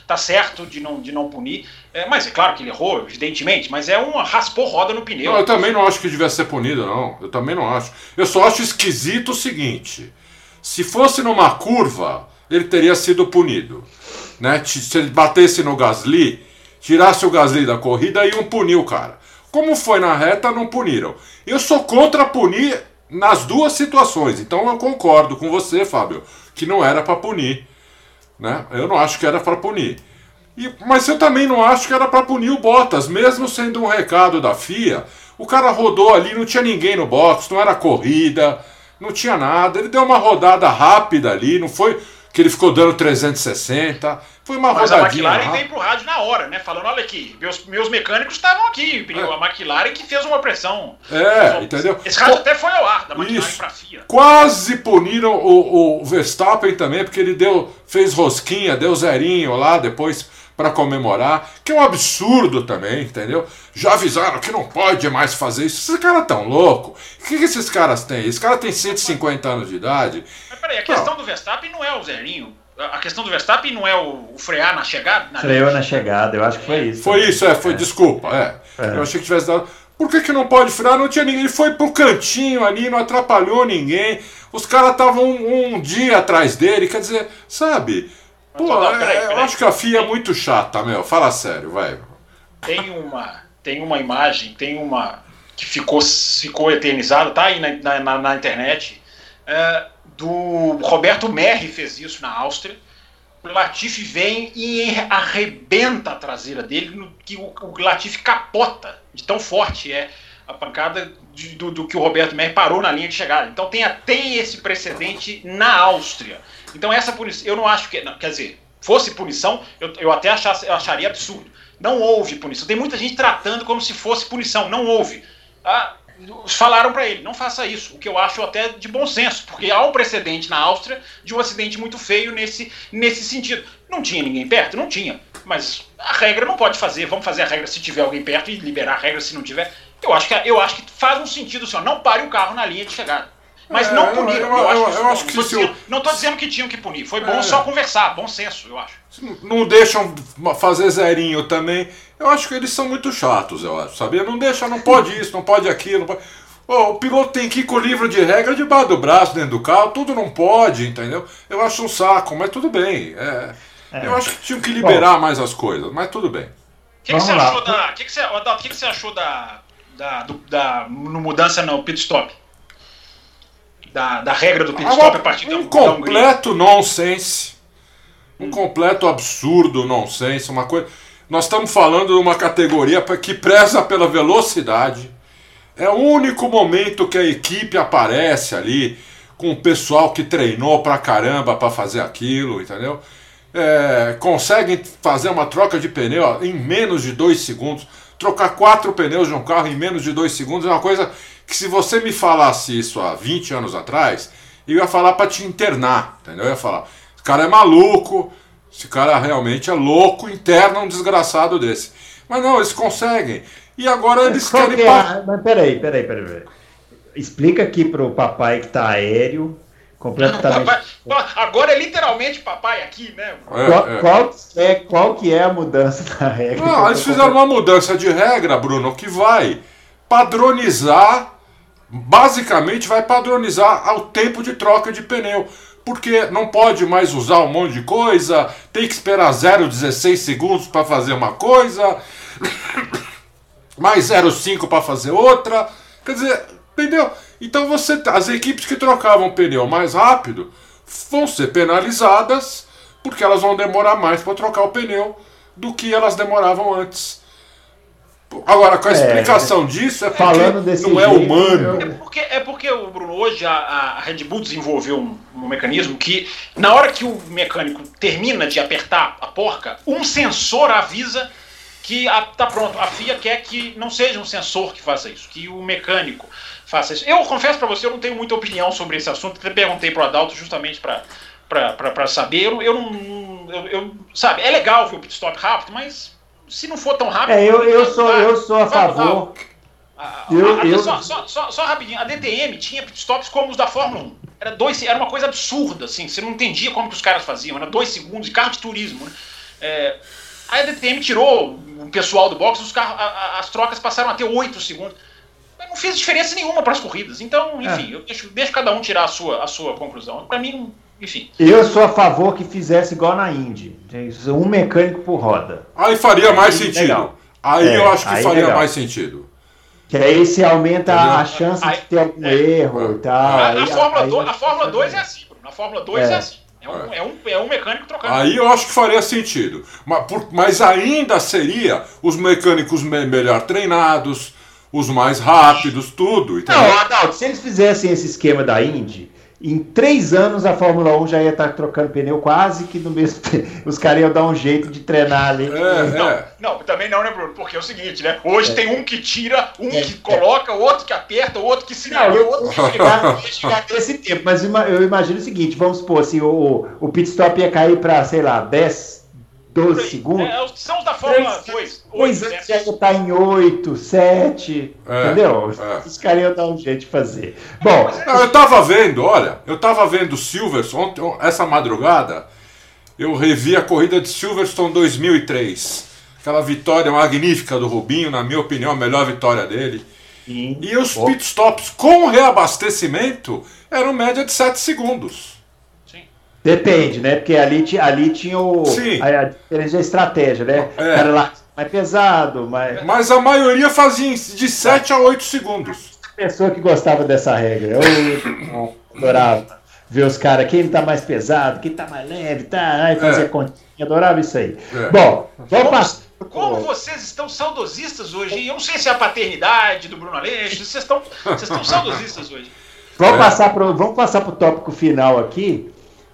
tá certo de não, de não punir. É, mas é claro que ele errou, evidentemente. Mas é um raspou roda no pneu. Não, eu também não acho que devia ser punido, não. Eu também não acho. Eu só acho esquisito o seguinte: se fosse numa curva, ele teria sido punido. Né? Se ele batesse no Gasly, tirasse o Gasly da corrida, iam punir o cara. Como foi na reta, não puniram. Eu sou contra punir nas duas situações. Então eu concordo com você, Fábio, que não era para punir. Né? Eu não acho que era para punir. E- mas eu também não acho que era para punir o Bottas, mesmo sendo um recado da FIA. O cara rodou ali, não tinha ninguém no box, não era corrida, não tinha nada. Ele deu uma rodada rápida ali, não foi que ele ficou dando 360. Foi uma Mas a rodadinha McLaren rápida. veio pro rádio na hora, né? Falando, olha aqui, meus, meus mecânicos estavam aqui. A McLaren que fez uma pressão. É, entendeu? Esse rádio até foi ao ar, da McLaren Isso. pra FIA. Quase puniram o, o Verstappen também, porque ele deu, fez rosquinha, deu zerinho lá depois para comemorar, que é um absurdo também, entendeu? Já avisaram que não pode mais fazer isso. Esses caras tão loucos. O que, que esses caras têm? Esse cara tem 150 anos de idade. Mas peraí, a questão do Verstappen não é o zerinho. A questão do Verstappen não é o, o frear na chegada? Na Freou na chegada, eu acho que foi isso. Foi isso, é, foi, desculpa, é. É. Eu achei que tivesse dado. Por que, que não pode frear? Não tinha ninguém. Ele foi pro cantinho ali, não atrapalhou ninguém. Os caras estavam um, um dia atrás dele, quer dizer, sabe? Pô, Não, é- peraí, eu peraí. acho que a FIA é muito chata, meu. Fala sério, vai. Tem uma, tem uma imagem, tem uma que ficou, ficou eternizada, tá aí na, na- na, na internet, é, do Roberto Merri fez isso na Áustria. O Latifi vem e arrebenta a traseira dele, que o, o Latifi capota, de tão forte é a pancada de- do, do que o Roberto Merri parou na linha de chegada. Então tem, a- tem esse precedente na Áustria. Então essa punição, eu não acho que, não, quer dizer, fosse punição, eu, eu até achasse, eu acharia absurdo. Não houve punição. Tem muita gente tratando como se fosse punição. Não houve. Ah, falaram para ele, não faça isso. O que eu acho até de bom senso, porque há um precedente na Áustria de um acidente muito feio nesse, nesse sentido. Não tinha ninguém perto? Não tinha. Mas a regra não pode fazer. Vamos fazer a regra se tiver alguém perto e liberar a regra se não tiver. Eu acho que, eu acho que faz um sentido, senhor. Não pare o carro na linha de chegada. Mas É, não puniram. eu- Eu, acho eu- que, eu acho que não, tô se o- dizendo, não tô dizendo que tinham que punir. Foi bom É. só conversar. Bom senso, eu acho. Não deixam fazer zerinho também. Eu acho que eles são muito chatos, eu acho, sabia? Não deixa, não pode isso, não pode aquilo. Não pode... Ô, o piloto tem que ir com o livro de regra debaixo do braço, dentro do carro, tudo não pode, entendeu? Eu acho um saco, mas tudo bem. é. Eu acho que tinham que liberar mais as coisas, mas tudo bem. que, que você achou da. O que, que, você, que, que você achou da. Da, do, da no mudança no pit stop? Da, da regra do pit stop a partir um da Um completo nonsense. Um completo absurdo nonsense. Uma coisa. Nós estamos falando de uma categoria que preza pela velocidade. É o único momento que a equipe aparece ali com o pessoal que treinou pra caramba para fazer aquilo, entendeu? É, conseguem fazer uma troca de pneu em menos de dois segundos. Trocar quatro pneus de um carro em menos de dois segundos é uma coisa que, se você me falasse isso há 20 anos atrás, eu ia falar para te internar, entendeu? Eu ia falar: esse cara é maluco, esse cara realmente é louco, interna um desgraçado desse. Mas não, eles conseguem. E agora eles Qual querem. Que é? Mas peraí, peraí, peraí, peraí. Explica aqui pro papai que tá aéreo completamente. Papai, agora é literalmente papai aqui, né? É, qual, é. Qual, é, qual que é a mudança da regra? Não, eles fizeram uma mudança de regra, Bruno, que vai padronizar, basicamente vai padronizar o tempo de troca de pneu. Porque não pode mais usar um monte de coisa, tem que esperar 0,16 segundos para fazer uma coisa, mais 0,5 para fazer outra. Quer dizer, entendeu? Então você, as equipes que trocavam pneu mais rápido vão ser penalizadas porque elas vão demorar mais para trocar o pneu do que elas demoravam antes. Agora, com a é, explicação é, disso, é falando desse não é humano. É porque, é porque o Bruno, hoje a, a Red Bull desenvolveu um, um, mecanismo que, na hora que o mecânico termina de apertar a porca, um sensor avisa que a, tá pronto. A FIA quer que não seja um sensor que faça isso, que o mecânico faça isso. Eu confesso para você, eu não tenho muita opinião sobre esse assunto, até perguntei pro Adalto justamente para para saber. Eu, eu não. Eu, eu, sabe, é legal ver o pit stop rápido, mas se não for tão rápido. É, eu, eu, sou, eu sou a favor. eu, eu... Só, só, só, só, rapidinho, a DTM tinha pit stops como os da Fórmula 1. Era, dois, era uma coisa absurda, assim, você não entendia como que os caras faziam, era dois segundos, de carro de turismo. Né? É, aí a DTM tirou o pessoal do box, os carros, as trocas passaram a ter oito segundos não fez diferença nenhuma para as corridas. Então, enfim, é. eu deixo, deixo, cada um tirar a sua, a sua conclusão. Para mim, enfim. Eu sou a favor que fizesse igual na Indy. Um mecânico por roda. Aí faria mais aí, sentido. Legal. Aí é, eu acho que faria legal. mais sentido. Que aí se aumenta Entendeu? a chance aí, de ter algum é, erro e tal. A, a, Fórmula, do, a Fórmula 2 é assim, Na Fórmula 2 é, é assim. É um, é. um, é um mecânico trocando. Aí eu acho que faria sentido. Mas, por, mas ainda seria os mecânicos me, melhor treinados, os mais rápidos, tudo. Entendeu? Não, Adalto, se eles fizessem esse esquema da Indy, em três anos a Fórmula 1 já ia estar trocando pneu quase que no mesmo tempo. Os caras iam dar um jeito de treinar ali. É, não, é. não, também não, né, Bruno? Porque é o seguinte, né? Hoje é. tem um que tira, um é, que coloca, outro que aperta, outro que se não, eu, outro que chegar, chegar nesse tempo. Mas eu imagino o seguinte: vamos supor, assim, o, o pit stop ia cair para, sei lá, 10 12 segundos. É, são os da Fórmula 2. Pois antes já está em 8, 7. É, entendeu? É. Os caras iam dar um jeito de fazer. Bom. Não, eu tava vendo, olha, eu tava vendo Silverstone ontem, essa madrugada. Eu revi a corrida de Silverstone 2003. Aquela vitória magnífica do Rubinho, na minha opinião, a melhor vitória dele. Sim. E os pitstops com reabastecimento eram média de 7 segundos. Depende, né? Porque ali, ali tinha o, a, a diferença de estratégia, né? É. Era lá mais pesado, mais... Mas a maioria fazia de 7 a 8 segundos. Pessoa que gostava dessa regra. Eu adorava ver os caras, quem tá mais pesado, quem tá mais leve, tá, aí fazer é. continha, adorava isso aí. É. Bom, vamos passar. Como vocês estão saudosistas hoje? Eu não sei se é a paternidade do Bruno Aleixo, vocês estão, vocês estão saudosistas hoje. Vamos, é. passar pro, vamos passar para o tópico final aqui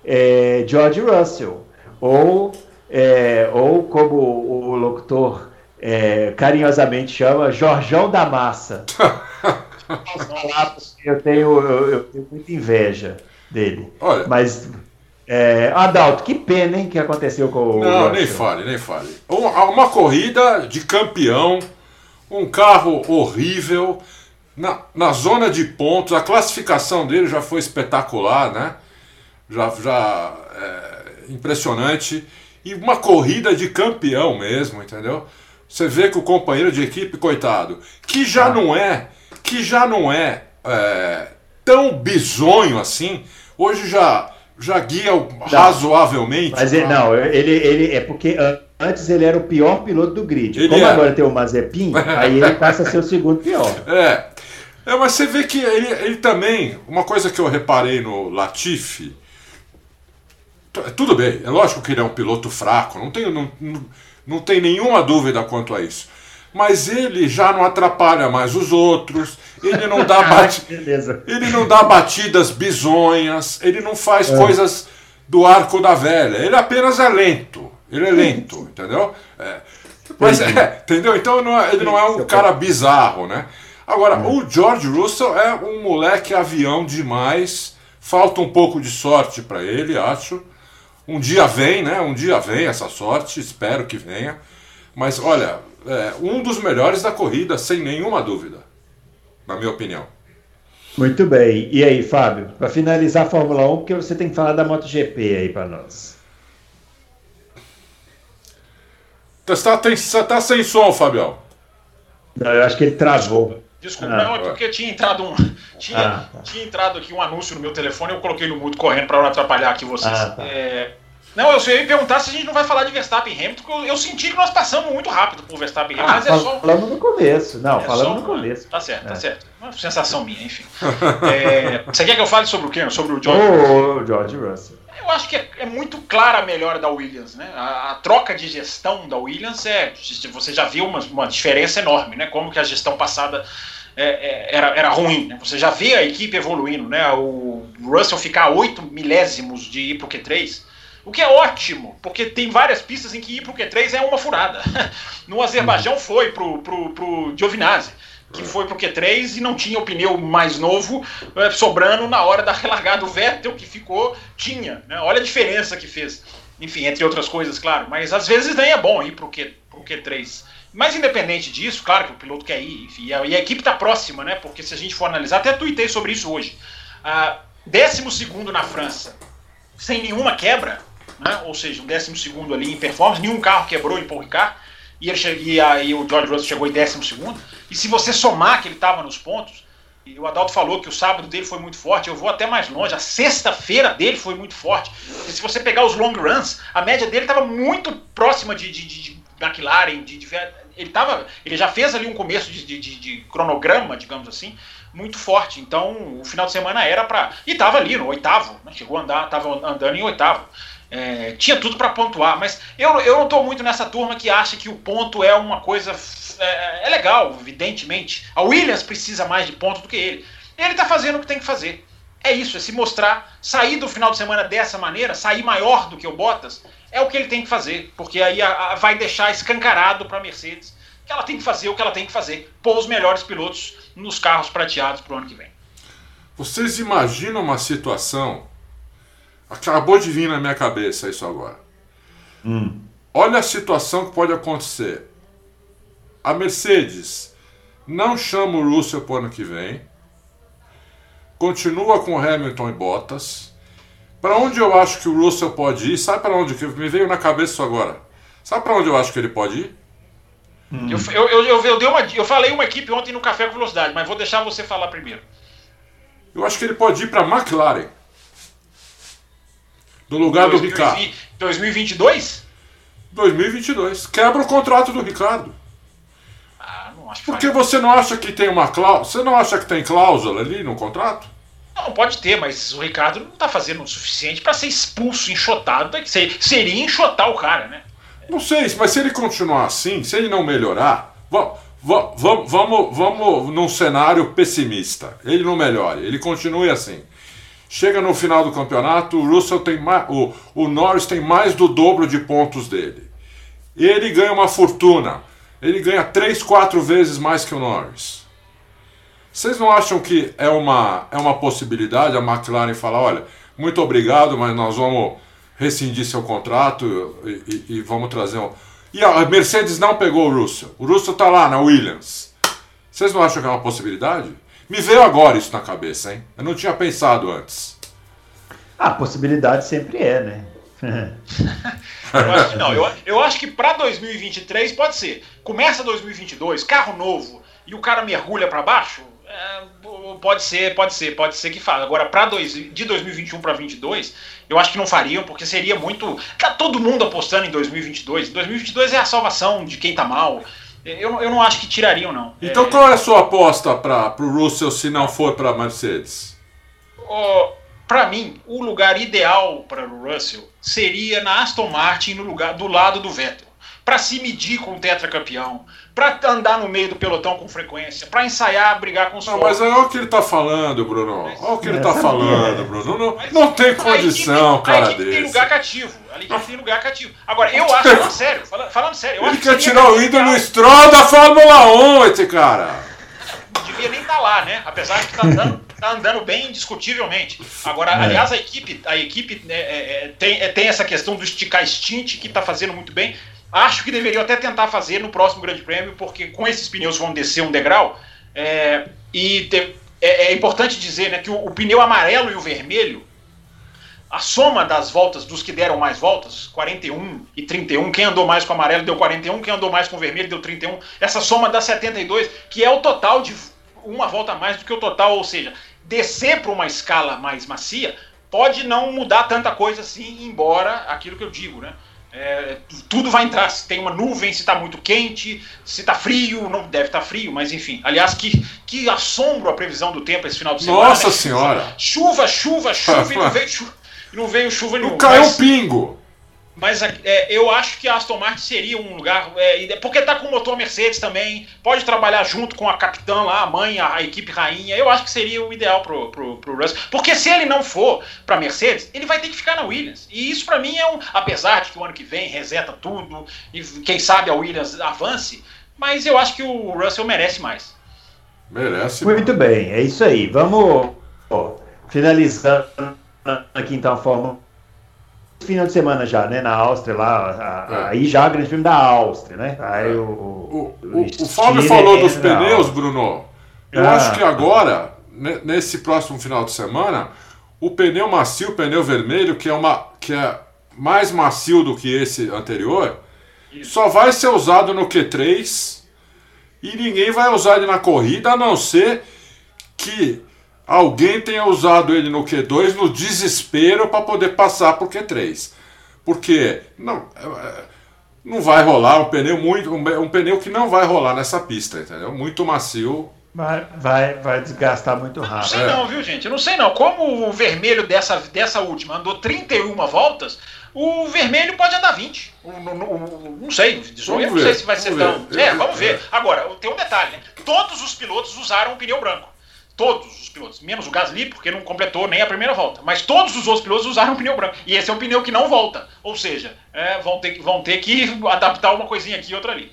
é, George Russell, ou, é, ou como o, locutor é, carinhosamente chama, Jorjão da Massa. eu, tenho, eu, eu, tenho muita inveja dele. Olha, Mas, é, Adalto, que pena hein, que aconteceu com o. Não, Russell. nem fale, nem fale. Uma, uma corrida de campeão, um carro horrível. Na, na zona de pontos, a classificação dele já foi espetacular, né? Já, já é, impressionante. E uma corrida de campeão mesmo, entendeu? Você vê que o companheiro de equipe, coitado, que já ah. não é, que já não é, é tão bizonho assim, hoje já já guia razoavelmente. Mas ele, não, ele, ele é porque antes ele era o pior piloto do grid. Ele Como era. agora tem o Mazepin, aí ele passa a ser o segundo pior. É. É, mas você vê que ele, ele também. Uma coisa que eu reparei no Latifi. Tudo bem, é lógico que ele é um piloto fraco, não tem, não, não, tem nenhuma dúvida quanto a isso. Mas ele já não atrapalha mais os outros, ele não dá, Beleza. ele não dá batidas bizonhas, ele não faz coisas do arco da velha, ele apenas é lento. Ele é lento, entendeu? É. Mas é, entendeu? Então não é- ele não é um cara bizarro, né? Agora, o George Russell é um moleque avião demais. Falta um pouco de sorte para ele, acho. Um dia vem, né? Um dia vem essa sorte, espero que venha. Mas olha, é um dos melhores da corrida, sem nenhuma dúvida, na minha opinião. Muito bem. E aí, Fábio, para finalizar a Fórmula 1, porque você tem que falar da MotoGP aí para nós. Você tá, tem- você tá sem som, Fabião. Não, eu acho que ele travou. Desculpa, Ah, não, é porque tinha entrado um. Tinha, Ah, tá. tinha entrado aqui um anúncio no meu telefone, eu coloquei no mudo correndo para não atrapalhar aqui vocês. Ah, tá. É, Não, eu só ia perguntar se a gente não vai falar de Verstappen e Hamilton, porque eu, eu senti que nós passamos muito rápido por Verstappen e Hamilton, Ah, mas é só. falamos no começo. Não, é falamos só no começo. Tá certo, tá É. certo. Uma sensação minha, enfim. É, Você quer que eu fale sobre o quê? Sobre o George? Ô, George Russell. Eu acho que é, é muito clara a melhora da Williams, né? A, a troca de gestão da Williams é. Você já viu uma, uma diferença enorme, né? Como que a gestão passada é, é, era, era ruim. Né? Você já vê a equipe evoluindo, né? O Russell ficar a 8 milésimos de ir pro Q3. O que é ótimo, porque tem várias pistas em que ir pro Q3 é uma furada. No Azerbaijão foi pro, pro, pro Giovinazzi, que foi pro Q3 e não tinha o pneu mais novo eh, sobrando na hora da relargada. O Vettel que ficou, tinha. Né? Olha a diferença que fez. Enfim, entre outras coisas, claro. Mas às vezes nem é bom ir pro, Q, pro Q3. Mas independente disso, claro que o piloto quer ir, enfim, e a, e a equipe tá próxima, né? Porque se a gente for analisar, até tuitei sobre isso hoje. Ah, décimo segundo na França, sem nenhuma quebra, né? ou seja, um décimo segundo ali em performance, nenhum carro quebrou em Paul Ricard, e, ele che- e aí o George Russell chegou em décimo segundo, e se você somar que ele estava nos pontos, e o Adalto falou que o sábado dele foi muito forte, eu vou até mais longe, a sexta-feira dele foi muito forte, e se você pegar os long runs, a média dele estava muito próxima de, de, de- de McLaren, de, de- ele, tava, ele já fez ali um começo de cronograma, digamos assim, muito forte. Então, o final de semana era para. E estava ali no oitavo, né? chegou a andar, estava andando em oitavo. É, tinha tudo para pontuar, mas eu, eu não estou muito nessa turma que acha que o ponto é uma coisa. É, é legal, evidentemente. A Williams precisa mais de ponto do que ele. Ele está fazendo o que tem que fazer. É isso, é se mostrar, sair do final de semana dessa maneira, sair maior do que o Bottas, é o que ele tem que fazer, porque aí a- a- vai deixar escancarado para a Mercedes que ela tem que fazer o que ela tem que fazer, pôr os melhores pilotos nos carros prateados para o ano que vem. Vocês imaginam uma situação. Acabou de vir na minha cabeça isso agora. Olha a situação que pode acontecer. A Mercedes não chama o Russell para o ano que vem. Continua com Hamilton e Bottas. Para onde eu acho que o Russell pode ir? Sabe para onde? Que me veio na cabeça isso agora. Sabe para onde eu acho que ele pode ir? Eu, eu, eu, eu, eu dei uma, eu falei uma equipe ontem no Café com Velocidade, mas vou deixar você falar primeiro. Eu acho que ele pode ir para McLaren. No lugar do Ricardo. 2022? 2022. Quebra o contrato do Ricardo. Ah, não acho que Porque você não acha que tem uma cláusula? Você não acha que tem cláusula ali no contrato? Não, pode ter, mas o Ricardo não tá fazendo o suficiente para ser expulso, enxotado. Ser- Seria enxotar o cara, né? Não sei, mas se ele continuar assim, se ele não melhorar, vamos, vamos, vamos, vamos num cenário pessimista. Ele não melhore, ele continue assim. Chega no final do campeonato, o Russell tem mais, o, o Norris tem mais do dobro de pontos dele. Ele ganha uma fortuna. Ele ganha três, quatro vezes mais que o Norris. Vocês não acham que é uma, é uma possibilidade a McLaren falar, olha, muito obrigado, mas nós vamos rescindir seu contrato e, e- e vamos trazer um. E a Mercedes não pegou o Russell. O Russell tá lá na Williams. Vocês não acham que é uma possibilidade? Me veio agora isso na cabeça, hein? Eu não tinha pensado antes. A possibilidade sempre é, né? Eu acho que não. Eu, eu acho que para 2023 pode ser. Começa 2022, carro novo e o cara mergulha para baixo. É, pode ser, pode ser, pode ser que faça. Agora, para de 2021 para 2022, eu acho que não fariam, porque seria muito. Tá todo mundo apostando em 2022. 2022 é a salvação de quem tá mal. Eu, eu não acho que tirariam, não. Então, é... qual é a sua aposta para o Russell se não for para Mercedes? Oh, para mim, o lugar ideal para o Russell seria na Aston Martin, no lugar do lado do Vettel para se medir com o tetracampeão, para andar no meio do pelotão com frequência, para ensaiar, brigar com os Não, mas olha o que ele tá falando, Bruno. Olha o que ele tá falando, Bruno. Não, não tem condição, cara desse. tem lugar cativo. Ali tem lugar cativo. Agora, eu acho, falando sério, falando, sério, ele quer tirar o ídolo no Stroll da Fórmula 1, esse cara. Não devia nem estar tá lá, né? Apesar de que tá andando, tá andando bem indiscutivelmente. Agora, é. aliás, a equipe, a equipe né, é, é, tem, é, tem essa questão do esticar stint que tá fazendo muito bem. Acho que deveriam até tentar fazer no próximo Grande Prêmio, porque com esses pneus vão descer um degrau. É, e te, é, é, importante dizer né, que o, o, pneu amarelo e o vermelho, a soma das voltas dos que deram mais voltas, 41 e 31, quem andou mais com amarelo deu 41, quem andou mais com vermelho deu 31, essa soma dá 72, que é o total de uma volta a mais do que o total, ou seja, descer para uma escala mais macia pode não mudar tanta coisa assim, embora aquilo que eu digo, né? É, tudo vai entrar. Se tem uma nuvem, se está muito quente, se está frio, não deve estar tá frio, mas enfim. Aliás, que, que assombro a previsão do tempo esse final de semana. Nossa né? Senhora! Chuva, chuva, chuva, e não veio, chuva, não veio chuva nenhuma. Não caiu um pingo! Mas é, eu acho que a Aston Martin seria um lugar. É, porque tá com o motor Mercedes também, pode trabalhar junto com a capitã lá, a mãe, a, a, equipe rainha. Eu acho que seria o ideal pro, pro, pro Russell. Porque se ele não for pra Mercedes, ele vai ter que ficar na Williams. E isso para mim é um. Apesar de que o ano que vem reseta tudo, e quem sabe a Williams avance, mas eu acho que o Russell merece mais. Merece. Muito bem, é isso aí. Vamos ó, finalizando aqui então a forma final de semana já, né? Na Áustria lá, a, é. aí já o grande filme da Áustria, né? Aí o, o, o, o Fábio falou dos pneus, Bruno. Eu ah. acho que agora, nesse próximo final de semana, o pneu macio, o pneu vermelho, que é, uma, que é mais macio do que esse anterior, Isso. só vai ser usado no Q3 e ninguém vai usar ele na corrida, a não ser que alguém tenha usado ele no Q2 no desespero para poder passar para o Q3. Porque não, é, é, não vai rolar um pneu muito um, pneu que não vai rolar nessa pista, entendeu? Muito macio. Vai, vai, vai desgastar muito rápido. Não sei não, viu, gente? Eu não sei não. Como o vermelho dessa, dessa última andou 31 voltas, o vermelho pode andar 20. não, não, não sei, 18, não sei se vai ser tão. É, vamos ver. Agora, tem um detalhe, né? Todos os pilotos usaram o pneu branco. Todos os pilotos, menos o Gasly, porque não completou nem a primeira volta. Mas todos os outros pilotos usaram pneu branco. E esse é um pneu que não volta. Ou seja, é, vão, ter, vão ter que adaptar uma coisinha aqui e outra ali.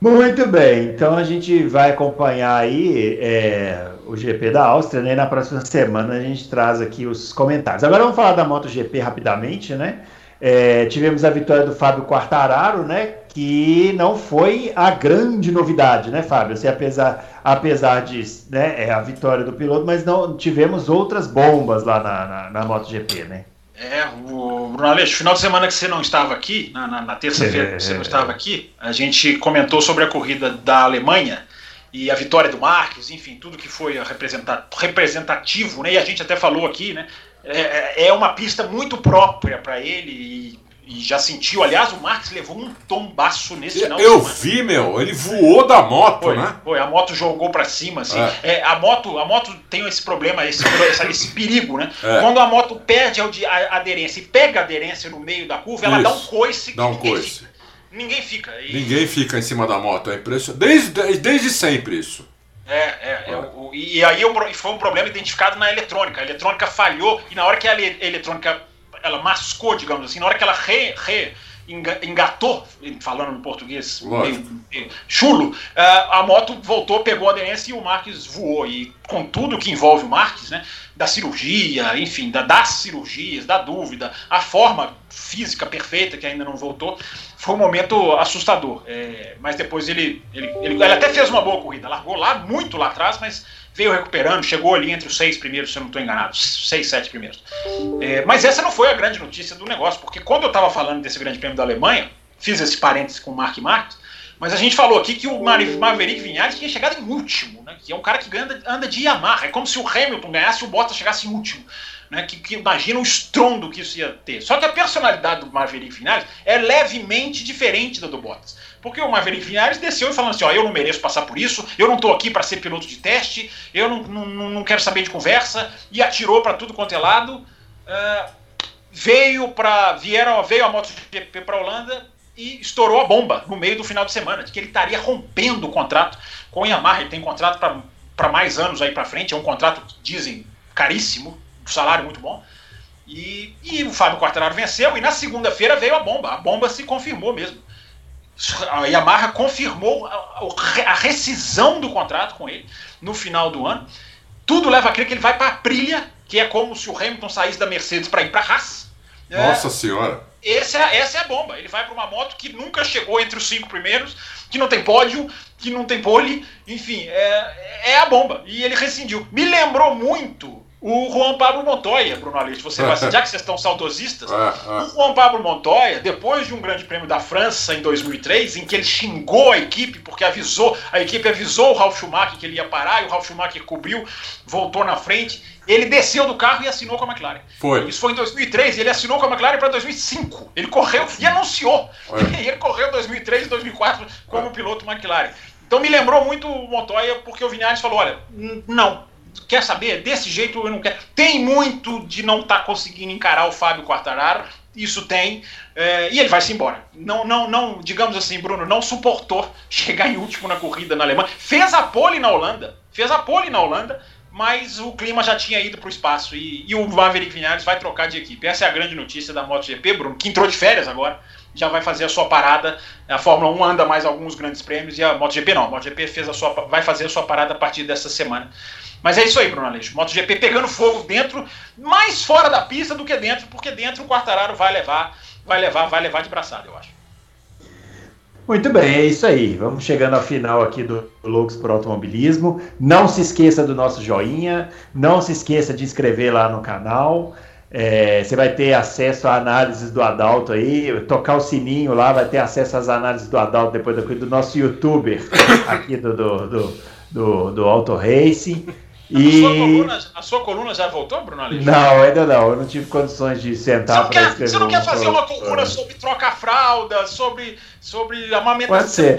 Muito bem, então a gente vai acompanhar aí é, o GP da Áustria, né? Na próxima semana a gente traz aqui os comentários. Agora vamos falar da MotoGP rapidamente, né? É, tivemos a vitória do Fábio Quartararo, né? Que não foi a grande novidade, né, Fábio? Assim, apesar, apesar de né, é a vitória do piloto, mas não tivemos outras bombas lá na, na, na MotoGP, né? É, o Bruno Aleixo, final de semana que você não estava aqui, na, na, na terça-feira que você não estava aqui, a gente comentou sobre a corrida da Alemanha e a vitória do Marques, enfim, tudo que foi representativo, né? E a gente até falou aqui, né? É, é, é uma pista muito própria para ele e, e, já sentiu. Aliás, o Marques levou um tombaço nesse final Eu vi, meu, ele voou da moto, foi, né? Foi, a moto jogou para cima, assim. É. é. a, moto, a moto tem esse problema, esse, esse perigo, né? É. Quando a moto perde a aderência e pega a aderência no meio da curva, ela Isso. dá um coice. Dá um coice. Ninguém fica. E... Ninguém fica em cima da moto, é impressionante. Desde, desde sempre isso. É, é, é o, e aí foi um problema identificado na eletrônica. A eletrônica falhou e na hora que a eletrônica ela mascou, digamos assim, na hora que ela re, re engatou, falando no português meio, meio chulo, a moto voltou, pegou a aderência e o Marques voou. E com tudo que envolve o Marques, né, da cirurgia, enfim, da, das cirurgias, da dúvida, a forma física perfeita que ainda não voltou, foi um momento assustador. É, mas depois ele, ele, ele, ele, até fez uma boa corrida, largou lá, muito lá atrás, mas veio recuperando, chegou ali entre os seis primeiros, se eu não estou enganado, seis, sete primeiros. É, mas essa não foi a grande notícia do negócio, porque quando eu estava falando desse grande prêmio da Alemanha, fiz esse parênteses com o Mark Marques, Mas a gente falou aqui que o Maverick Vinhares tinha chegado em último, né? Que é um cara que anda, anda de Yamaha. É como se o Hamilton ganhasse e o Bottas chegasse em último. Né, que, que, imagina o estrondo que isso ia ter. Só que a personalidade do Maverick Vinhares é levemente diferente da do Bottas. Porque o Maverick Vinhares desceu e falando assim: ó, eu não mereço passar por isso, eu não estou aqui para ser piloto de teste, eu não, não, não quero saber de conversa, e atirou para tudo quanto é lado. Uh, veio para vieram veio a MotoGP para a Holanda e estourou a bomba no meio do final de semana de que ele estaria rompendo o contrato com o Yamaha. Ele tem contrato para mais anos aí para frente, é um contrato dizem caríssimo, salário muito bom. E, e o Fábio Quartararo venceu e na segunda-feira veio a bomba. A bomba se confirmou mesmo. A Yamaha confirmou a, a rescisão do contrato com ele no final do ano. Tudo leva a crer que ele vai para a Aprilia, que é como se o Hamilton saísse da Mercedes para ir para a Haas. Nossa é, Senhora! Essa é, essa é a bomba. Ele vai para uma moto que nunca chegou entre os cinco primeiros, que não tem pódio, que não tem pole, enfim, é, é a bomba. E ele rescindiu. Me lembrou muito o Juan Pablo Montoya, Bruno Aleixo, você vai, já que vocês estão saudosistas, é, é. o Juan Pablo Montoya, depois de um grande prêmio da França em 2003, em que ele xingou a equipe, porque avisou, a equipe avisou o Ralf Schumacher que ele ia parar, e o Ralf Schumacher cobriu, voltou na frente, ele desceu do carro e assinou com a McLaren. Foi. Isso foi em 2003, e ele assinou com a McLaren para 2005. Ele correu e anunciou. É. ele correu em 2003 e 2004 como é. piloto McLaren. Então me lembrou muito o Montoya, porque o Vinhares falou, olha, não, quer saber? Desse jeito eu não quero. Tem muito de não estar tá conseguindo encarar o Fábio Quartararo, isso tem, é, e ele vai se embora. Não, não, não, digamos assim, Bruno, não suportou chegar em último na corrida na Alemanha. Fez a pole na Holanda, fez a pole na Holanda, mas o clima já tinha ido para o espaço e, e, o Maverick Vinhares vai trocar de equipe. Essa é a grande notícia da MotoGP, Bruno, que entrou de férias agora, já vai fazer a sua parada. A Fórmula 1 anda mais alguns grandes prêmios e a MotoGP não. A MotoGP fez a sua, vai fazer a sua parada a partir dessa semana. Mas é isso aí, Bruno Aleixo. MotoGP pegando fogo dentro, mais fora da pista do que dentro, porque dentro o Quartararo vai levar, vai levar, vai levar de braçada, eu acho. Muito bem, é isso aí. Vamos chegando ao final aqui do Loucos por Automobilismo. Não se esqueça do nosso joinha, não se esqueça de inscrever lá no canal. É, você vai ter acesso a análises do Adalto aí, tocar o sininho lá, vai ter acesso às análises do Adalto depois do, do nosso youtuber aqui do, do, do, do, do Auto Racing. E... A, sua coluna, a sua coluna já voltou, Bruno Aleixo? Não, ainda não. Eu não tive condições de sentar para escrever. Você não quer fazer uma coluna sobre troca-fralda, sobre, sobre amamentação? Pode ser.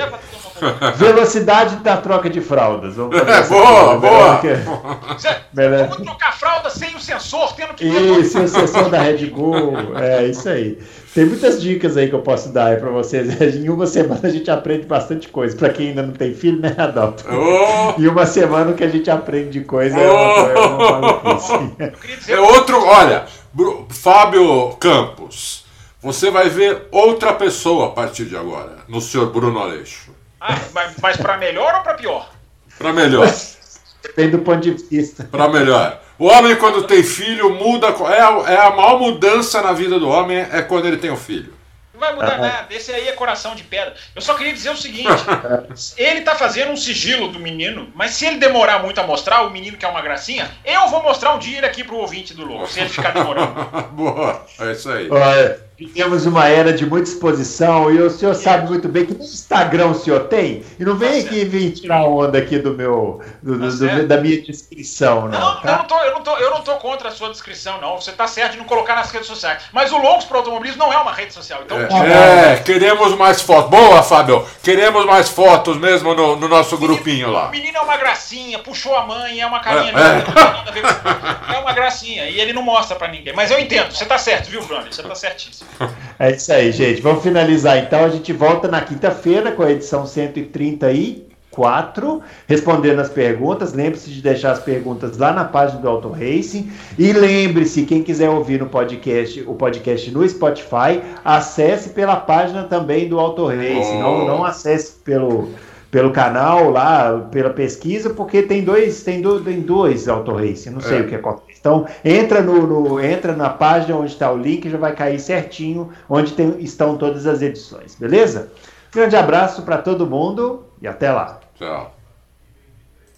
Velocidade da troca de fraldas. Vamos fazer é, boa, boa. Vamos trocar fralda sem o sensor, tendo que... Isso, sem o sensor da Red Bull. É, isso aí. Tem muitas dicas aí que eu posso dar para vocês. Em uma semana a gente aprende bastante coisa. Para quem ainda não tem filho, né, Adalto? Oh! E uma semana que a gente aprende de coisa oh! é, é outro. Olha, Fábio Campos, você vai ver outra pessoa a partir de agora, no senhor Bruno Aleixo. Ah, mas para melhor ou para pior? Para melhor. Depende do ponto de vista. Para melhor. O homem, quando tem filho, muda. É a, é a maior mudança na vida do homem é quando ele tem um filho. Não vai mudar nada. Esse aí é coração de pedra. Eu só queria dizer o seguinte: ele tá fazendo um sigilo do menino, mas se ele demorar muito a mostrar, o menino que é uma gracinha, eu vou mostrar um dia aqui pro ouvinte do Louco, se ele ficar demorando. Boa, é isso aí. Olha, Vivemos uma era de muita exposição e o senhor sabe muito bem que no Instagram o senhor tem. E não vem tá aqui vir tirar onda aqui do meu do, tá do, da minha descrição, não. Não, tá? eu, não tô, eu, não tô, eu não tô contra a sua descrição, não. Você tá certo de não colocar nas redes sociais. Mas o Loucos para Automobilismo não é uma rede social. Então, é, é, queremos mais fotos. Boa, Fábio. Queremos mais fotos mesmo no, no nosso grupinho lá. O menino é uma gracinha, puxou a mãe, é uma carinha. É, é. é uma gracinha. E ele não mostra para ninguém. Mas eu entendo, você tá certo, viu, Bruno? Você tá certíssimo. É isso aí, gente. Vamos finalizar então. A gente volta na quinta-feira com a edição 134, respondendo as perguntas. Lembre-se de deixar as perguntas lá na página do Auto Racing. E lembre-se, quem quiser ouvir no podcast, o podcast no Spotify, acesse pela página também do Auto Racing. Oh. Não, não acesse pelo pelo canal lá, pela pesquisa, porque tem dois, tem, do, tem dois auto não sei é. o que acontece. Então, entra, no, no entra na página onde está o link, já vai cair certinho onde tem, estão todas as edições, beleza? Grande abraço para todo mundo e até lá. Tchau.